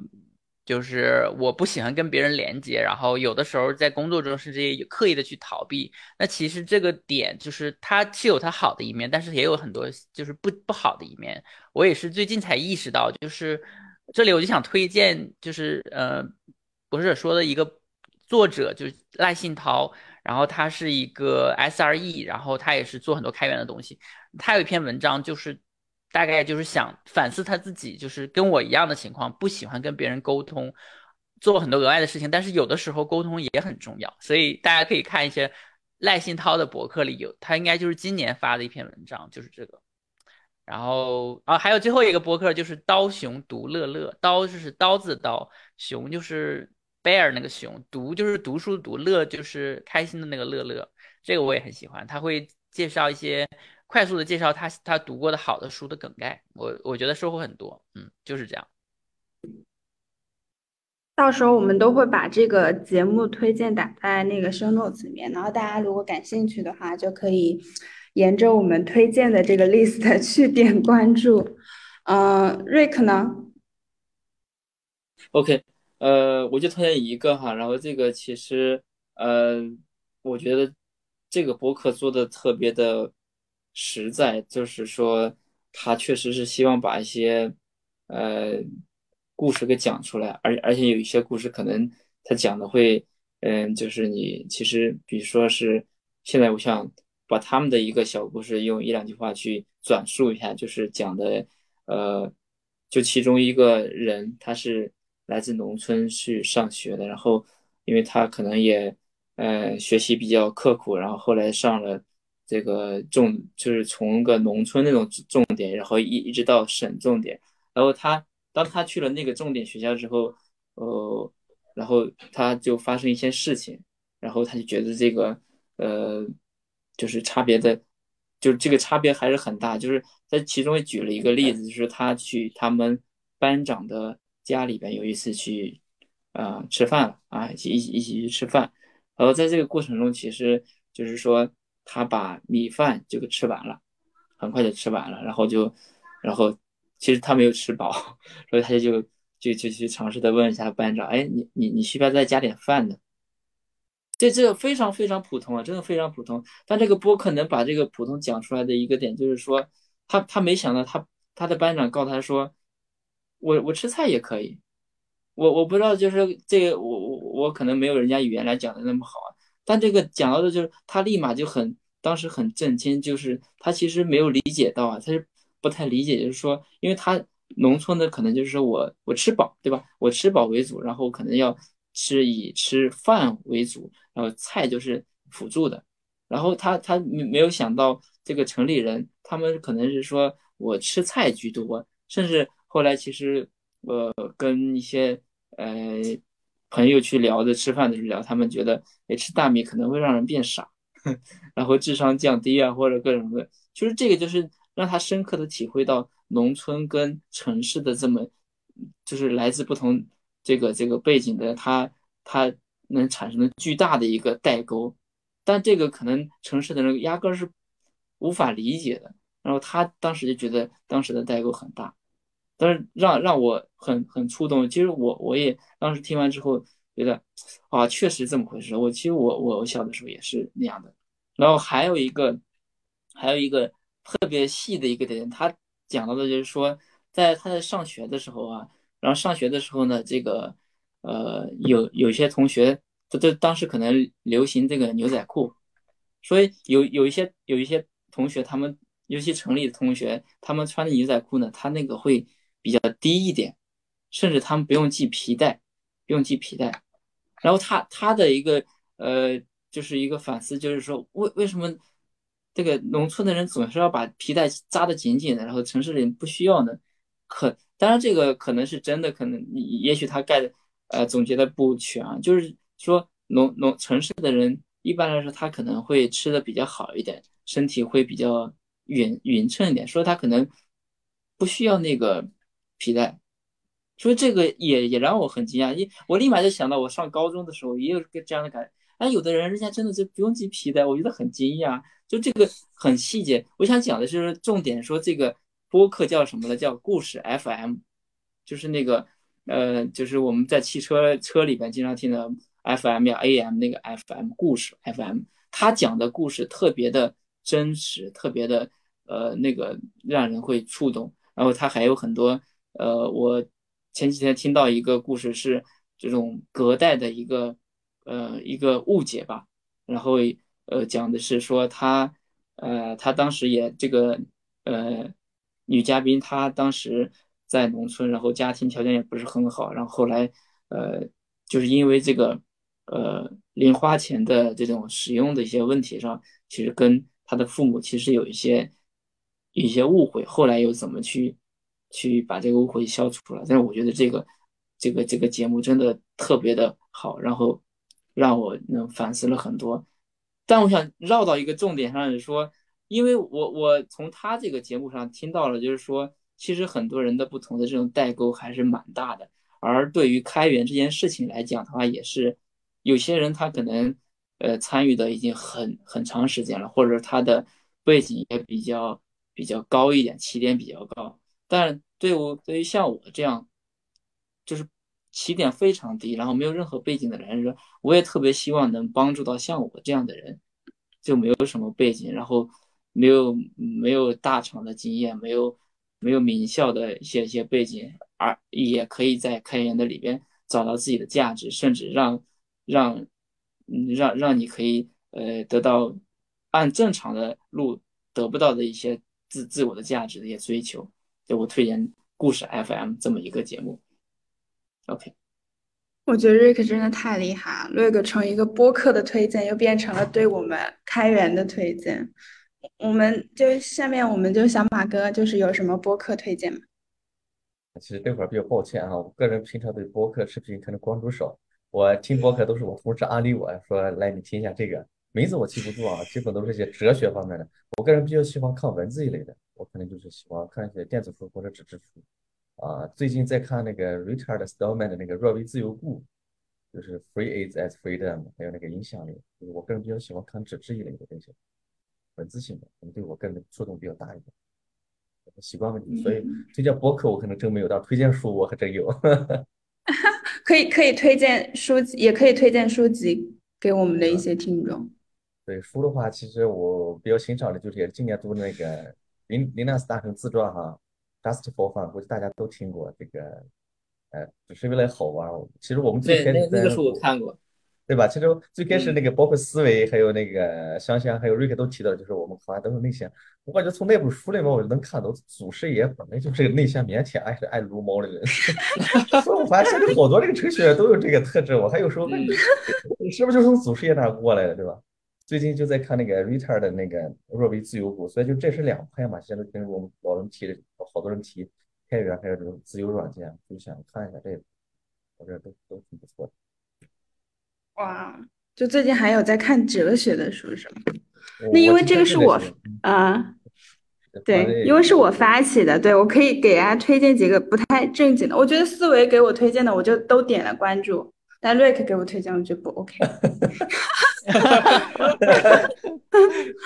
就是我不喜欢跟别人连接，然后有的时候在工作中甚至刻意的去逃避。那其实这个点就是它是有它好的一面，但是也有很多就是不不好的一面。我也是最近才意识到，就是这里我就想推荐，就是呃，博士说的一个作者就是赖信涛，然后他是一个 SRE，然后他也是做很多开源的东西。他有一篇文章就是。大概就是想反思他自己，就是跟我一样的情况，不喜欢跟别人沟通，做很多额外的事情。但是有的时候沟通也很重要，所以大家可以看一些赖信涛的博客里有，他应该就是今年发的一篇文章，就是这个。然后啊，还有最后一个博客就是刀熊独乐乐，刀就是刀子刀，熊就是 bear 那个熊，读就是读书读，乐就是开心的那个乐乐。这个我也很喜欢，他会介绍一些。快速的介绍他他读过的好的书的梗概，我我觉得收获很多，嗯，就是这样。到时候我们都会把这个节目推荐打在那个 show notes 里面，然后大家如果感兴趣的话，就可以沿着我们推荐的这个 list 去点关注。嗯，瑞克呢？OK，呃，我就推荐一个哈，然后这个其实呃，我觉得这个博客做的特别的。实在就是说，他确实是希望把一些呃故事给讲出来，而而且有一些故事可能他讲的会，嗯，就是你其实比如说是现在我想把他们的一个小故事用一两句话去转述一下，就是讲的呃，就其中一个人他是来自农村去上学的，然后因为他可能也呃学习比较刻苦，然后后来上了。这个重就是从个农村那种重点，然后一一直到省重点，然后他当他去了那个重点学校之后，呃，然后他就发生一些事情，然后他就觉得这个呃，就是差别的，就是这个差别还是很大。就是在其中举了一个例子，就是他去他们班长的家里边有一次去啊吃饭了啊，一起一起一起去吃饭，然后在这个过程中，其实就是说。他把米饭就给吃完了，很快就吃完了，然后就，然后其实他没有吃饱，所以他就就就就去尝试的问一下班长，哎，你你你需不要再加点饭呢？这这个非常非常普通啊，真的非常普通。但这个播客能把这个普通讲出来的一个点，就是说他他没想到他他的班长告他说，我我吃菜也可以，我我不知道就是这个我我我可能没有人家语言来讲的那么好啊。但这个讲到的就是他立马就很当时很震惊，就是他其实没有理解到啊，他是不太理解，就是说，因为他农村的可能就是说我我吃饱，对吧？我吃饱为主，然后可能要吃以吃饭为主，然后菜就是辅助的。然后他他没没有想到这个城里人，他们可能是说我吃菜居多，甚至后来其实呃跟一些呃。朋友去聊的吃饭的时候聊，他们觉得哎吃大米可能会让人变傻，然后智商降低啊，或者各种各，就是这个就是让他深刻的体会到农村跟城市的这么，就是来自不同这个这个背景的他他能产生的巨大的一个代沟，但这个可能城市的人压根是无法理解的，然后他当时就觉得当时的代沟很大。但是让让我很很触动。其实我我也当时听完之后觉得，啊，确实这么回事。我其实我我我小的时候也是那样的。然后还有一个还有一个特别细的一个点，他讲到的就是说，在他在上学的时候啊，然后上学的时候呢，这个呃有有些同学，这这当时可能流行这个牛仔裤，所以有有一些有一些同学，他们尤其城里的同学，他们穿的牛仔裤呢，他那个会。比较低一点，甚至他们不用系皮带，不用系皮带。然后他他的一个呃，就是一个反思，就是说为为什么这个农村的人总是要把皮带扎得紧紧的，然后城市人不需要呢？可当然这个可能是真的，可能也许他盖的呃总结的不全啊。就是说农农城市的人一般来说他可能会吃的比较好一点，身体会比较匀匀称一点，说他可能不需要那个皮带。所以这个也也让我很惊讶，因我立马就想到我上高中的时候也有个这样的感觉。哎，有的人人家真的就不用系皮带，我觉得很惊讶。就这个很细节，我想讲的就是重点，说这个播客叫什么呢？叫故事 FM，就是那个呃，就是我们在汽车车里边经常听的 FM 呀 AM 那个 FM 故事 FM，他讲的故事特别的真实，特别的呃那个让人会触动。然后他还有很多呃我。前几天听到一个故事，是这种隔代的一个呃一个误解吧，然后呃讲的是说他呃他当时也这个呃女嘉宾她当时在农村，然后家庭条件也不是很好，然后后来呃就是因为这个呃零花钱的这种使用的一些问题上，其实跟他的父母其实有一些一些误会，后来又怎么去？去把这个误会消除了，但是我觉得这个这个这个节目真的特别的好，然后让我能反思了很多。但我想绕到一个重点上，是说，因为我我从他这个节目上听到了，就是说，其实很多人的不同的这种代沟还是蛮大的。而对于开源这件事情来讲的话，也是有些人他可能呃参与的已经很很长时间了，或者他的背景也比较比较高一点，起点比较高。但对我对于像我这样，就是起点非常低，然后没有任何背景的人说，我也特别希望能帮助到像我这样的人，就没有什么背景，然后没有没有大厂的经验，没有没有名校的一些一些背景，而也可以在开源的里边找到自己的价值，甚至让让让让你可以呃得到按正常的路得不到的一些自自我的价值的一些追求。给我推荐故事 FM 这么一个节目。OK，我觉得瑞克真的太厉害了。瑞克从一个播客的推荐，又变成了对我们开源的推荐。我们就下面，我们就想马哥，就是有什么播客推荐吗？其实这会儿比较抱歉啊，我个人平常对播客视频可能关注少。我听播客都是我同事安利我说，来你听一下这个名字我记不住啊，基本都是些哲学方面的。我个人比较喜欢看文字一类的。我可能就是喜欢看一些电子书或者纸质书，啊，最近在看那个 Richard Stallman 的那个《若为自由故》，就是 Free as Freedom，还有那个影响力。就是我个人比较喜欢看纸质一类的东西，文字性的，可能对我个人的触动比较大一点。习惯问题，所以推荐博客我可能真没有，但推荐书我还真有。可以可以推荐书籍，也可以推荐书籍给我们的一些听众。对书的话，其实我比较欣赏的就是也今年读那个。林林纳斯大神自传哈，Just for fun，估计大家都听过这个，呃，只是为了好玩。其实我们最开始那个书我看过，对吧？其实最开始那个包括思维，还有那个香香，还有瑞克都提到，就是我们好像都是内向。我感觉从那本书里面，我就能看到祖师爷本来就是个内向、腼腆、爱爱撸猫的人。所以我发现现在好多这个程序员都有这个特质。我还有时候问，你是不是就从祖师爷那过来的，对吧？最近就在看那个 Rita 的那个《若为自由故》，所以就这是两派嘛。现在跟我们老人提的，好多人提开源还有这种自由软件，就想看一下这个，我觉得都都挺不错的。哇，就最近还有在看哲学的书是吗？那因为这个是我啊，对，因为是我发起的，对我可以给大家推荐几个不太正经的。我觉得思维给我推荐的，我就都点了关注。但瑞克给我推荐，我觉得不 OK。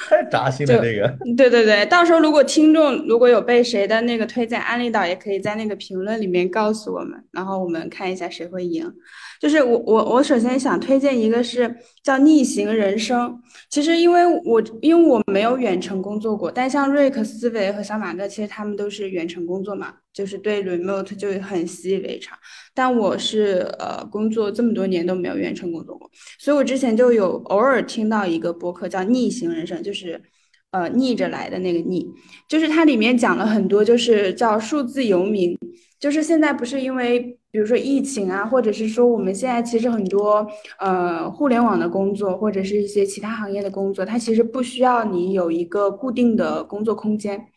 太扎心了，这个。对对对，到时候如果听众如果有被谁的那个推荐安利到，也可以在那个评论里面告诉我们，然后我们看一下谁会赢。就是我我我首先想推荐一个是叫逆行人生。其实因为我因为我没有远程工作过，但像瑞克思维和小马哥，其实他们都是远程工作嘛，就是对 remote 就很习以为常。但我是呃工作这么多年都没有远程工作过，所以我之前就有偶尔听到一个播客叫逆行人生，就是呃逆着来的那个逆，就是它里面讲了很多，就是叫数字游民，就是现在不是因为。比如说疫情啊，或者是说我们现在其实很多呃互联网的工作，或者是一些其他行业的工作，它其实不需要你有一个固定的工作空间，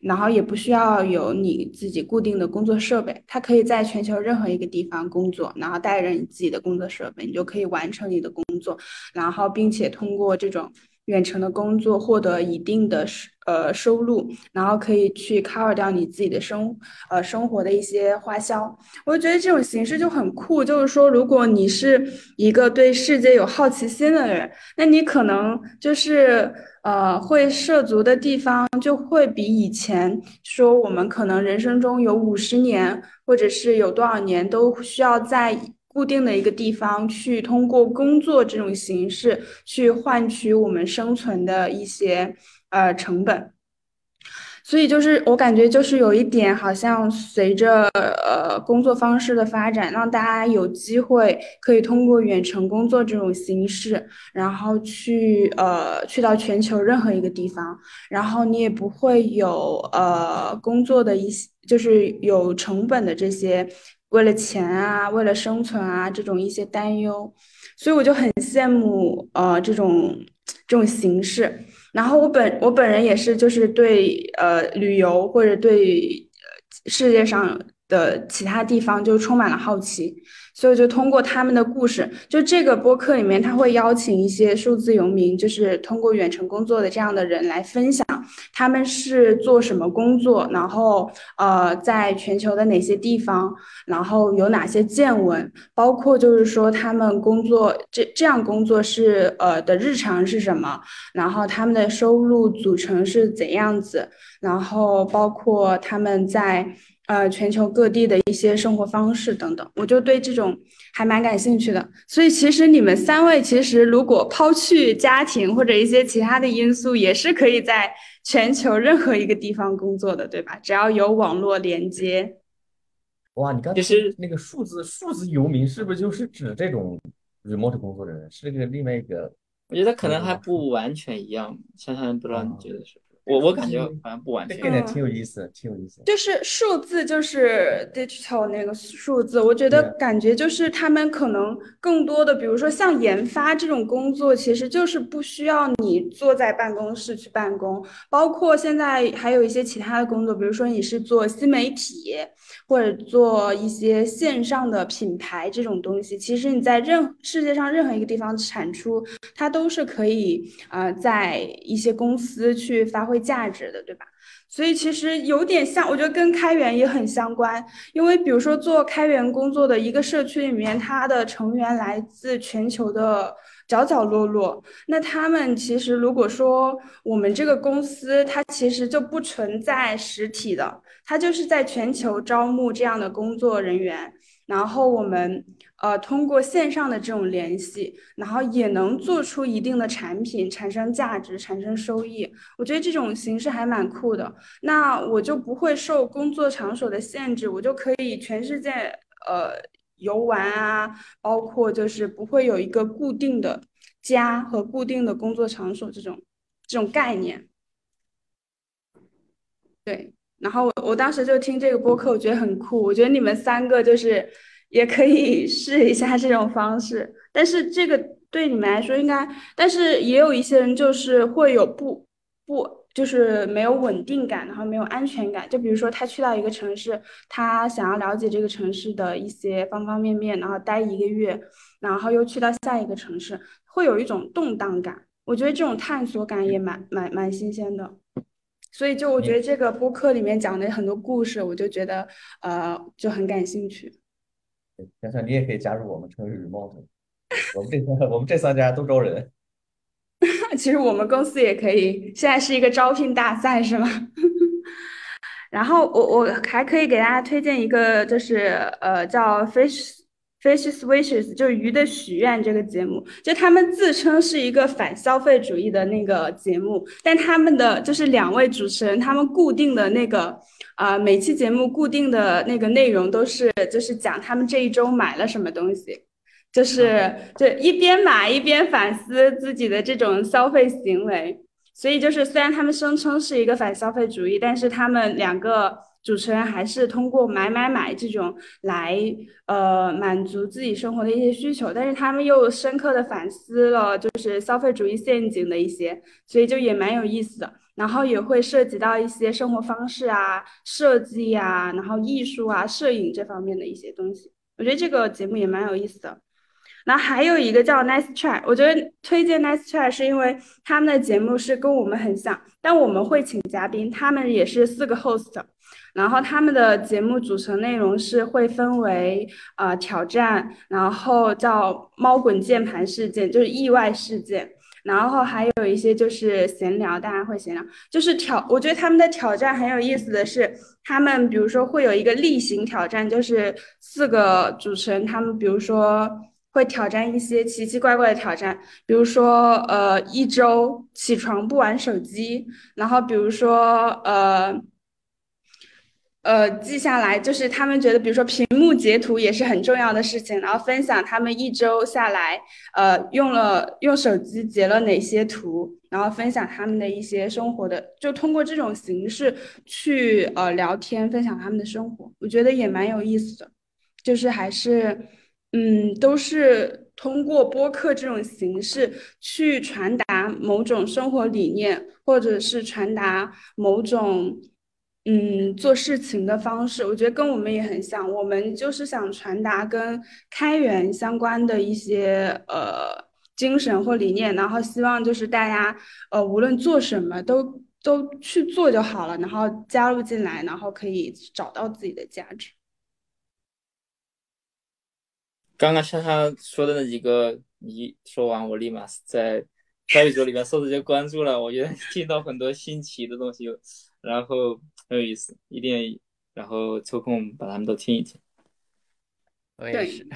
然后也不需要有你自己固定的工作设备，它可以在全球任何一个地方工作，然后带着你自己的工作设备，你就可以完成你的工作，然后并且通过这种。远程的工作获得一定的收呃收入，然后可以去 cover 掉你自己的生呃生活的一些花销。我就觉得这种形式就很酷，就是说，如果你是一个对世界有好奇心的人，那你可能就是呃会涉足的地方就会比以前说我们可能人生中有五十年或者是有多少年都需要在。固定的一个地方去通过工作这种形式去换取我们生存的一些呃成本，所以就是我感觉就是有一点好像随着呃工作方式的发展，让大家有机会可以通过远程工作这种形式，然后去呃去到全球任何一个地方，然后你也不会有呃工作的一些就是有成本的这些。为了钱啊，为了生存啊，这种一些担忧，所以我就很羡慕呃这种这种形式。然后我本我本人也是，就是对呃旅游或者对世界上的其他地方就充满了好奇。所以就通过他们的故事，就这个播客里面，他会邀请一些数字游民，就是通过远程工作的这样的人来分享他们是做什么工作，然后呃，在全球的哪些地方，然后有哪些见闻，包括就是说他们工作这这样工作是呃的日常是什么，然后他们的收入组成是怎样子，然后包括他们在。呃，全球各地的一些生活方式等等，我就对这种还蛮感兴趣的。所以其实你们三位，其实如果抛去家庭或者一些其他的因素，也是可以在全球任何一个地方工作的，对吧？只要有网络连接。哇，你刚其实那个数字数字游民是不是就是指这种 remote 工作的人？是那个另外一个？我觉得可能还不完全一样。想想不知道你觉得是？我我感觉好像不完全，这个挺有意思，挺有意思。就是数字，就是 digital 那个数字，我觉得感觉就是他们可能更多的，比如说像研发这种工作，其实就是不需要你坐在办公室去办公。包括现在还有一些其他的工作，比如说你是做新媒体或者做一些线上的品牌这种东西，其实你在任世界上任何一个地方产出，它都是可以啊，在一些公司去发挥。价值的，对吧？所以其实有点像，我觉得跟开源也很相关。因为比如说做开源工作的一个社区里面，它的成员来自全球的角角落落。那他们其实如果说我们这个公司，它其实就不存在实体的，它就是在全球招募这样的工作人员。然后我们呃通过线上的这种联系，然后也能做出一定的产品，产生价值，产生收益。我觉得这种形式还蛮酷的。那我就不会受工作场所的限制，我就可以全世界呃游玩啊，包括就是不会有一个固定的家和固定的工作场所这种这种概念。对。然后我我当时就听这个播客，我觉得很酷。我觉得你们三个就是也可以 试一下这种方式，但是这个对你们来说应该，但是也有一些人就是会有不不就是没有稳定感，然后没有安全感。就比如说他去到一个城市，他想要了解这个城市的一些方方面面，然后待一个月，然后又去到下一个城市，会有一种动荡感。我觉得这种探索感也蛮蛮蛮新鲜的。所以，就我觉得这个播客里面讲的很多故事，我就觉得呃就很感兴趣。想想你也可以加入我们，成为 remote。我们这三我们这三家都招人。其实我们公司也可以，现在是一个招聘大赛，是吗？然后我我还可以给大家推荐一个，就是呃叫 Fish。Fish Wishes 就是鱼的许愿这个节目，就他们自称是一个反消费主义的那个节目，但他们的就是两位主持人，他们固定的那个啊，每期节目固定的那个内容都是就是讲他们这一周买了什么东西，就是就一边买一边反思自己的这种消费行为，所以就是虽然他们声称是一个反消费主义，但是他们两个。主持人还是通过买买买这种来呃满足自己生活的一些需求，但是他们又深刻的反思了就是消费主义陷阱的一些，所以就也蛮有意思的。然后也会涉及到一些生活方式啊、设计啊、然后艺术啊、摄影这方面的一些东西。我觉得这个节目也蛮有意思的。然后还有一个叫 Nice Try，我觉得推荐 Nice Try 是因为他们的节目是跟我们很像，但我们会请嘉宾，他们也是四个 host，然后他们的节目组成内容是会分为呃挑战，然后叫猫滚键盘事件，就是意外事件，然后还有一些就是闲聊，大家会闲聊，就是挑，我觉得他们的挑战很有意思的是，他们比如说会有一个例行挑战，就是四个主持人，他们比如说。会挑战一些奇奇怪怪的挑战，比如说，呃，一周起床不玩手机，然后比如说，呃，呃，记下来，就是他们觉得，比如说屏幕截图也是很重要的事情，然后分享他们一周下来，呃，用了用手机截了哪些图，然后分享他们的一些生活的，就通过这种形式去呃聊天，分享他们的生活，我觉得也蛮有意思的，就是还是。嗯，都是通过播客这种形式去传达某种生活理念，或者是传达某种嗯做事情的方式。我觉得跟我们也很像，我们就是想传达跟开源相关的一些呃精神或理念，然后希望就是大家呃无论做什么都都去做就好了，然后加入进来，然后可以找到自己的价值。刚刚莎莎说的那几个，一说完我立马在小宇宙里面搜直接关注了。我觉得 听到很多新奇的东西，然后很有意思，一定然后抽空把他们都听一听。我也是。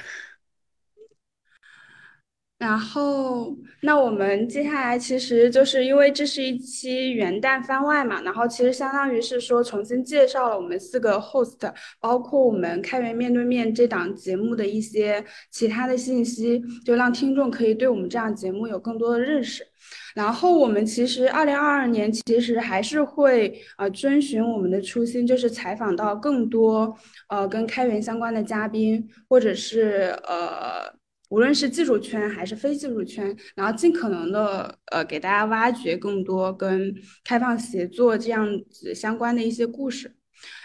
然后，那我们接下来其实就是因为这是一期元旦番外嘛，然后其实相当于是说重新介绍了我们四个 host，包括我们开源面对面这档节目的一些其他的信息，就让听众可以对我们这样节目有更多的认识。然后我们其实二零二二年其实还是会呃遵循我们的初心，就是采访到更多呃跟开源相关的嘉宾，或者是呃。无论是技术圈还是非技术圈，然后尽可能的呃给大家挖掘更多跟开放协作这样子相关的一些故事。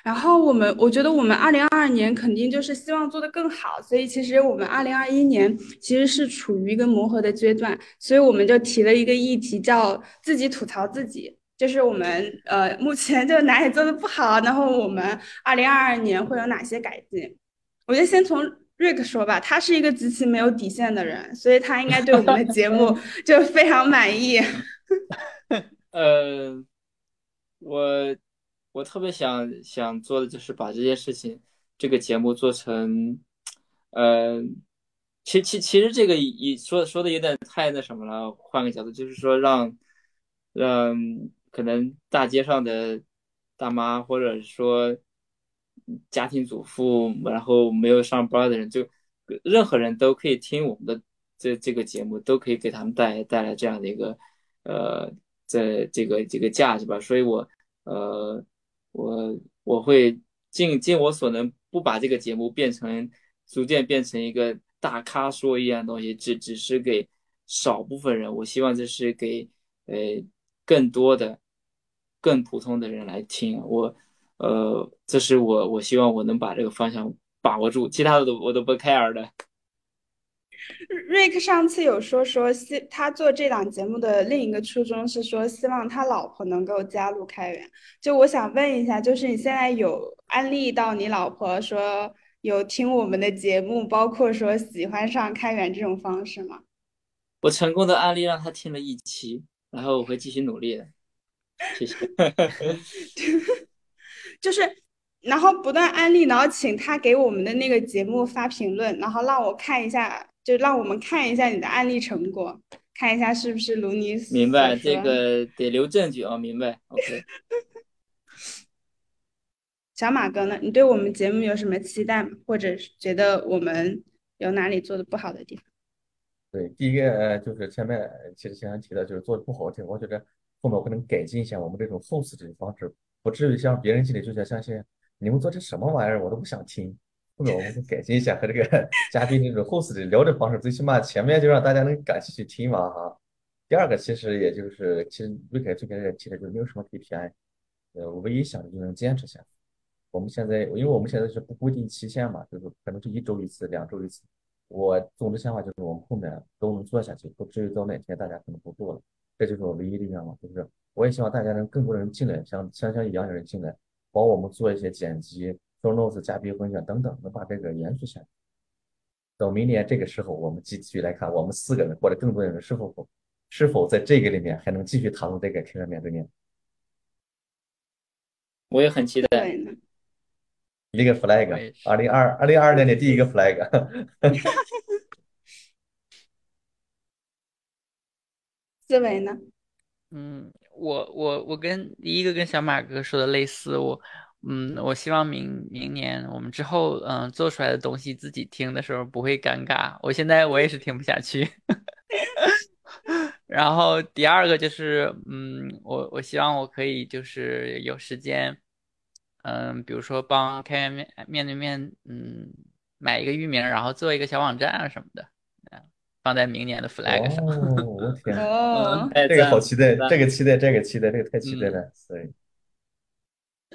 然后我们我觉得我们二零二二年肯定就是希望做得更好，所以其实我们二零二一年其实是处于一个磨合的阶段，所以我们就提了一个议题叫自己吐槽自己，就是我们呃目前就哪里做的不好，然后我们二零二二年会有哪些改进。我觉得先从。瑞克说吧，他是一个极其没有底线的人，所以他应该对我们的节目就非常满意。呃，我我特别想想做的就是把这件事情，这个节目做成，呃，其其其实这个一说说的有点太那什么了。换个角度，就是说让让可能大街上的大妈，或者说。家庭主妇，然后没有上班的人，就任何人都可以听我们的这这个节目，都可以给他们带带来这样的一个呃，在这个这个价值吧。所以，我呃，我我会尽尽我所能，不把这个节目变成逐渐变成一个大咖说一样东西，只只是给少部分人。我希望这是给呃更多的更普通的人来听我。呃，这是我我希望我能把这个方向把握住，其他的都我都不 care 的。瑞克上次有说说希他做这档节目的另一个初衷是说希望他老婆能够加入开源。就我想问一下，就是你现在有安利到你老婆说有听我们的节目，包括说喜欢上开源这种方式吗？我成功的案例让他听了一期，然后我会继续努力的。谢谢。就是，然后不断安利，然后请他给我们的那个节目发评论，然后让我看一下，就让我们看一下你的案例成果，看一下是不是如你明白这个得留证据啊，明白？OK。小马哥呢？你对我们节目有什么期待吗？或者是觉得我们有哪里做的不好的地方？对，第一个呃，就是前面其实前面提的就是做的不好听，我觉得后面我可能改进一下我们这种 host 这种方式。不至于像别人心里就想相信你们做这什么玩意儿，我都不想听。后面我们会改进一下和这个 嘉宾这种 host 的聊的方式，最起码前面就让大家能感兴趣听嘛哈。第二个其实也就是，其实最开最开始提的就是没有什么 KPI，呃，我唯一想的就能坚持下来。我们现在，因为我们现在是不固定期限嘛，就是可能是一周一次、两周一次。我总的想法就是，我们后面都能做下去，不至于到哪天大家可能不做了。这就是我唯一的愿望，就是我也希望大家能更多人进来，像像像一样的人进来，帮我们做一些剪辑、做 notes、嘉宾分享等等，能把这个延续下来。等明年这个时候，我们继续来看，我们四个人或者更多的人是否是否在这个里面还能继续谈论这个天人面对面。我也很期待。一个 flag，二零二二零二二年的第一个 flag。思维呢？嗯，我我我跟第一个跟小马哥说的类似，我嗯，我希望明明年我们之后嗯做出来的东西自己听的时候不会尴尬。我现在我也是听不下去。然后第二个就是嗯，我我希望我可以就是有时间。嗯，比如说帮开源面面对面，嗯，买一个域名，然后做一个小网站啊什么的，放在明年的 flag 上。哦，我天，哦，这个好期待，这个期待，这个期待，这个太期待了，对。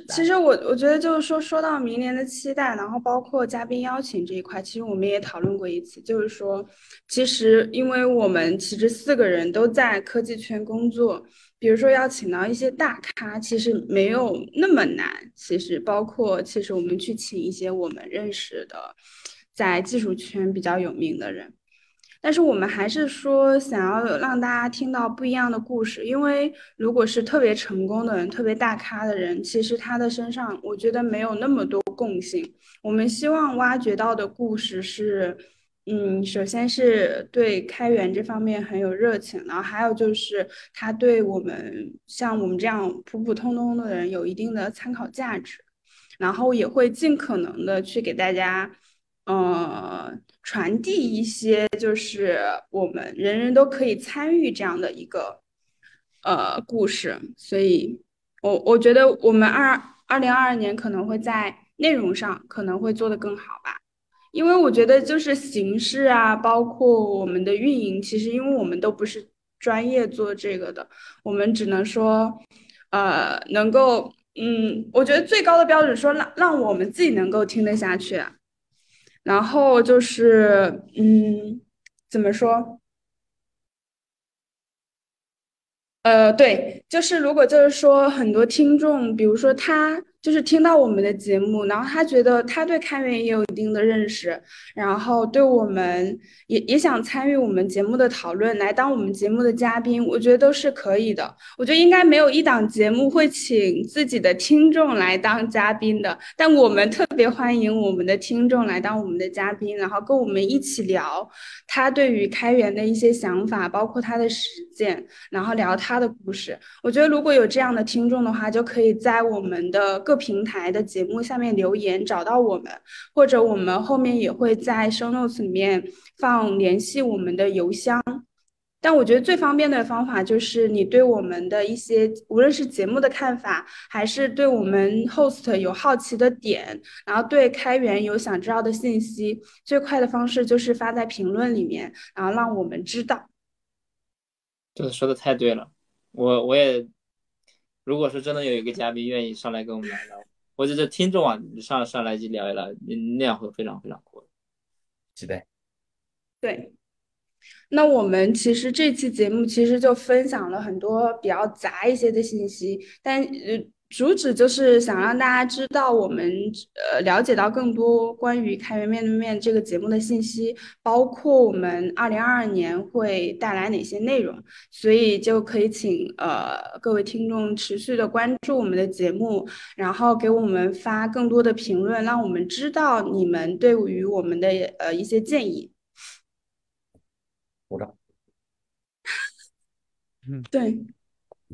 其实我我觉得就是说，说到明年的期待，然后包括嘉宾邀请这一块，其实我们也讨论过一次，就是说，其实因为我们其实四个人都在科技圈工作。比如说要请到一些大咖，其实没有那么难。其实包括，其实我们去请一些我们认识的，在技术圈比较有名的人。但是我们还是说想要让大家听到不一样的故事，因为如果是特别成功的人、特别大咖的人，其实他的身上我觉得没有那么多共性。我们希望挖掘到的故事是。嗯，首先是对开源这方面很有热情，然后还有就是他对我们像我们这样普普通通的人有一定的参考价值，然后也会尽可能的去给大家，呃，传递一些就是我们人人都可以参与这样的一个呃故事，所以我我觉得我们二二零二二年可能会在内容上可能会做得更好吧。因为我觉得就是形式啊，包括我们的运营，其实因为我们都不是专业做这个的，我们只能说，呃，能够，嗯，我觉得最高的标准说让让我们自己能够听得下去，然后就是，嗯，怎么说？呃，对，就是如果就是说很多听众，比如说他。就是听到我们的节目，然后他觉得他对开源也有一定的认识，然后对我们也也想参与我们节目的讨论，来当我们节目的嘉宾，我觉得都是可以的。我觉得应该没有一档节目会请自己的听众来当嘉宾的，但我们特别欢迎我们的听众来当我们的嘉宾，然后跟我们一起聊他对于开源的一些想法，包括他的实践，然后聊他的故事。我觉得如果有这样的听众的话，就可以在我们的各。平台的节目下面留言找到我们，或者我们后面也会在 show notes 里面放联系我们的邮箱。但我觉得最方便的方法就是你对我们的一些，无论是节目的看法，还是对我们 host 有好奇的点，然后对开源有想知道的信息，最快的方式就是发在评论里面，然后让我们知道。这个说的太对了，我我也。如果是真的有一个嘉宾愿意上来跟我们聊聊，或者是听众啊，上上来就聊一聊，那样会非常非常酷。期待。对，那我们其实这期节目其实就分享了很多比较杂一些的信息，但呃。主旨就是想让大家知道我们呃了解到更多关于开源面对面这个节目的信息，包括我们二零二二年会带来哪些内容，所以就可以请呃各位听众持续的关注我们的节目，然后给我们发更多的评论，让我们知道你们对于我们的呃一些建议。鼓掌。嗯，对。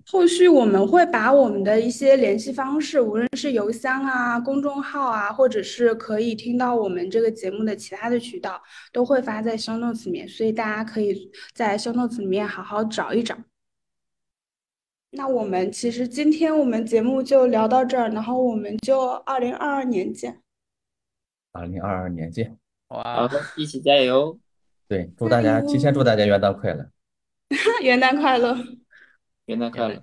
后续我们会把我们的一些联系方式，无论是邮箱啊、公众号啊，或者是可以听到我们这个节目的其他的渠道，都会发在 show notes 里面，所以大家可以在 show notes 里面好好找一找。那我们其实今天我们节目就聊到这儿，然后我们就二零二二年见。二零二二年见！哇，一起加油！对，祝大家提前祝大家元旦快乐！元旦快乐！元旦快乐！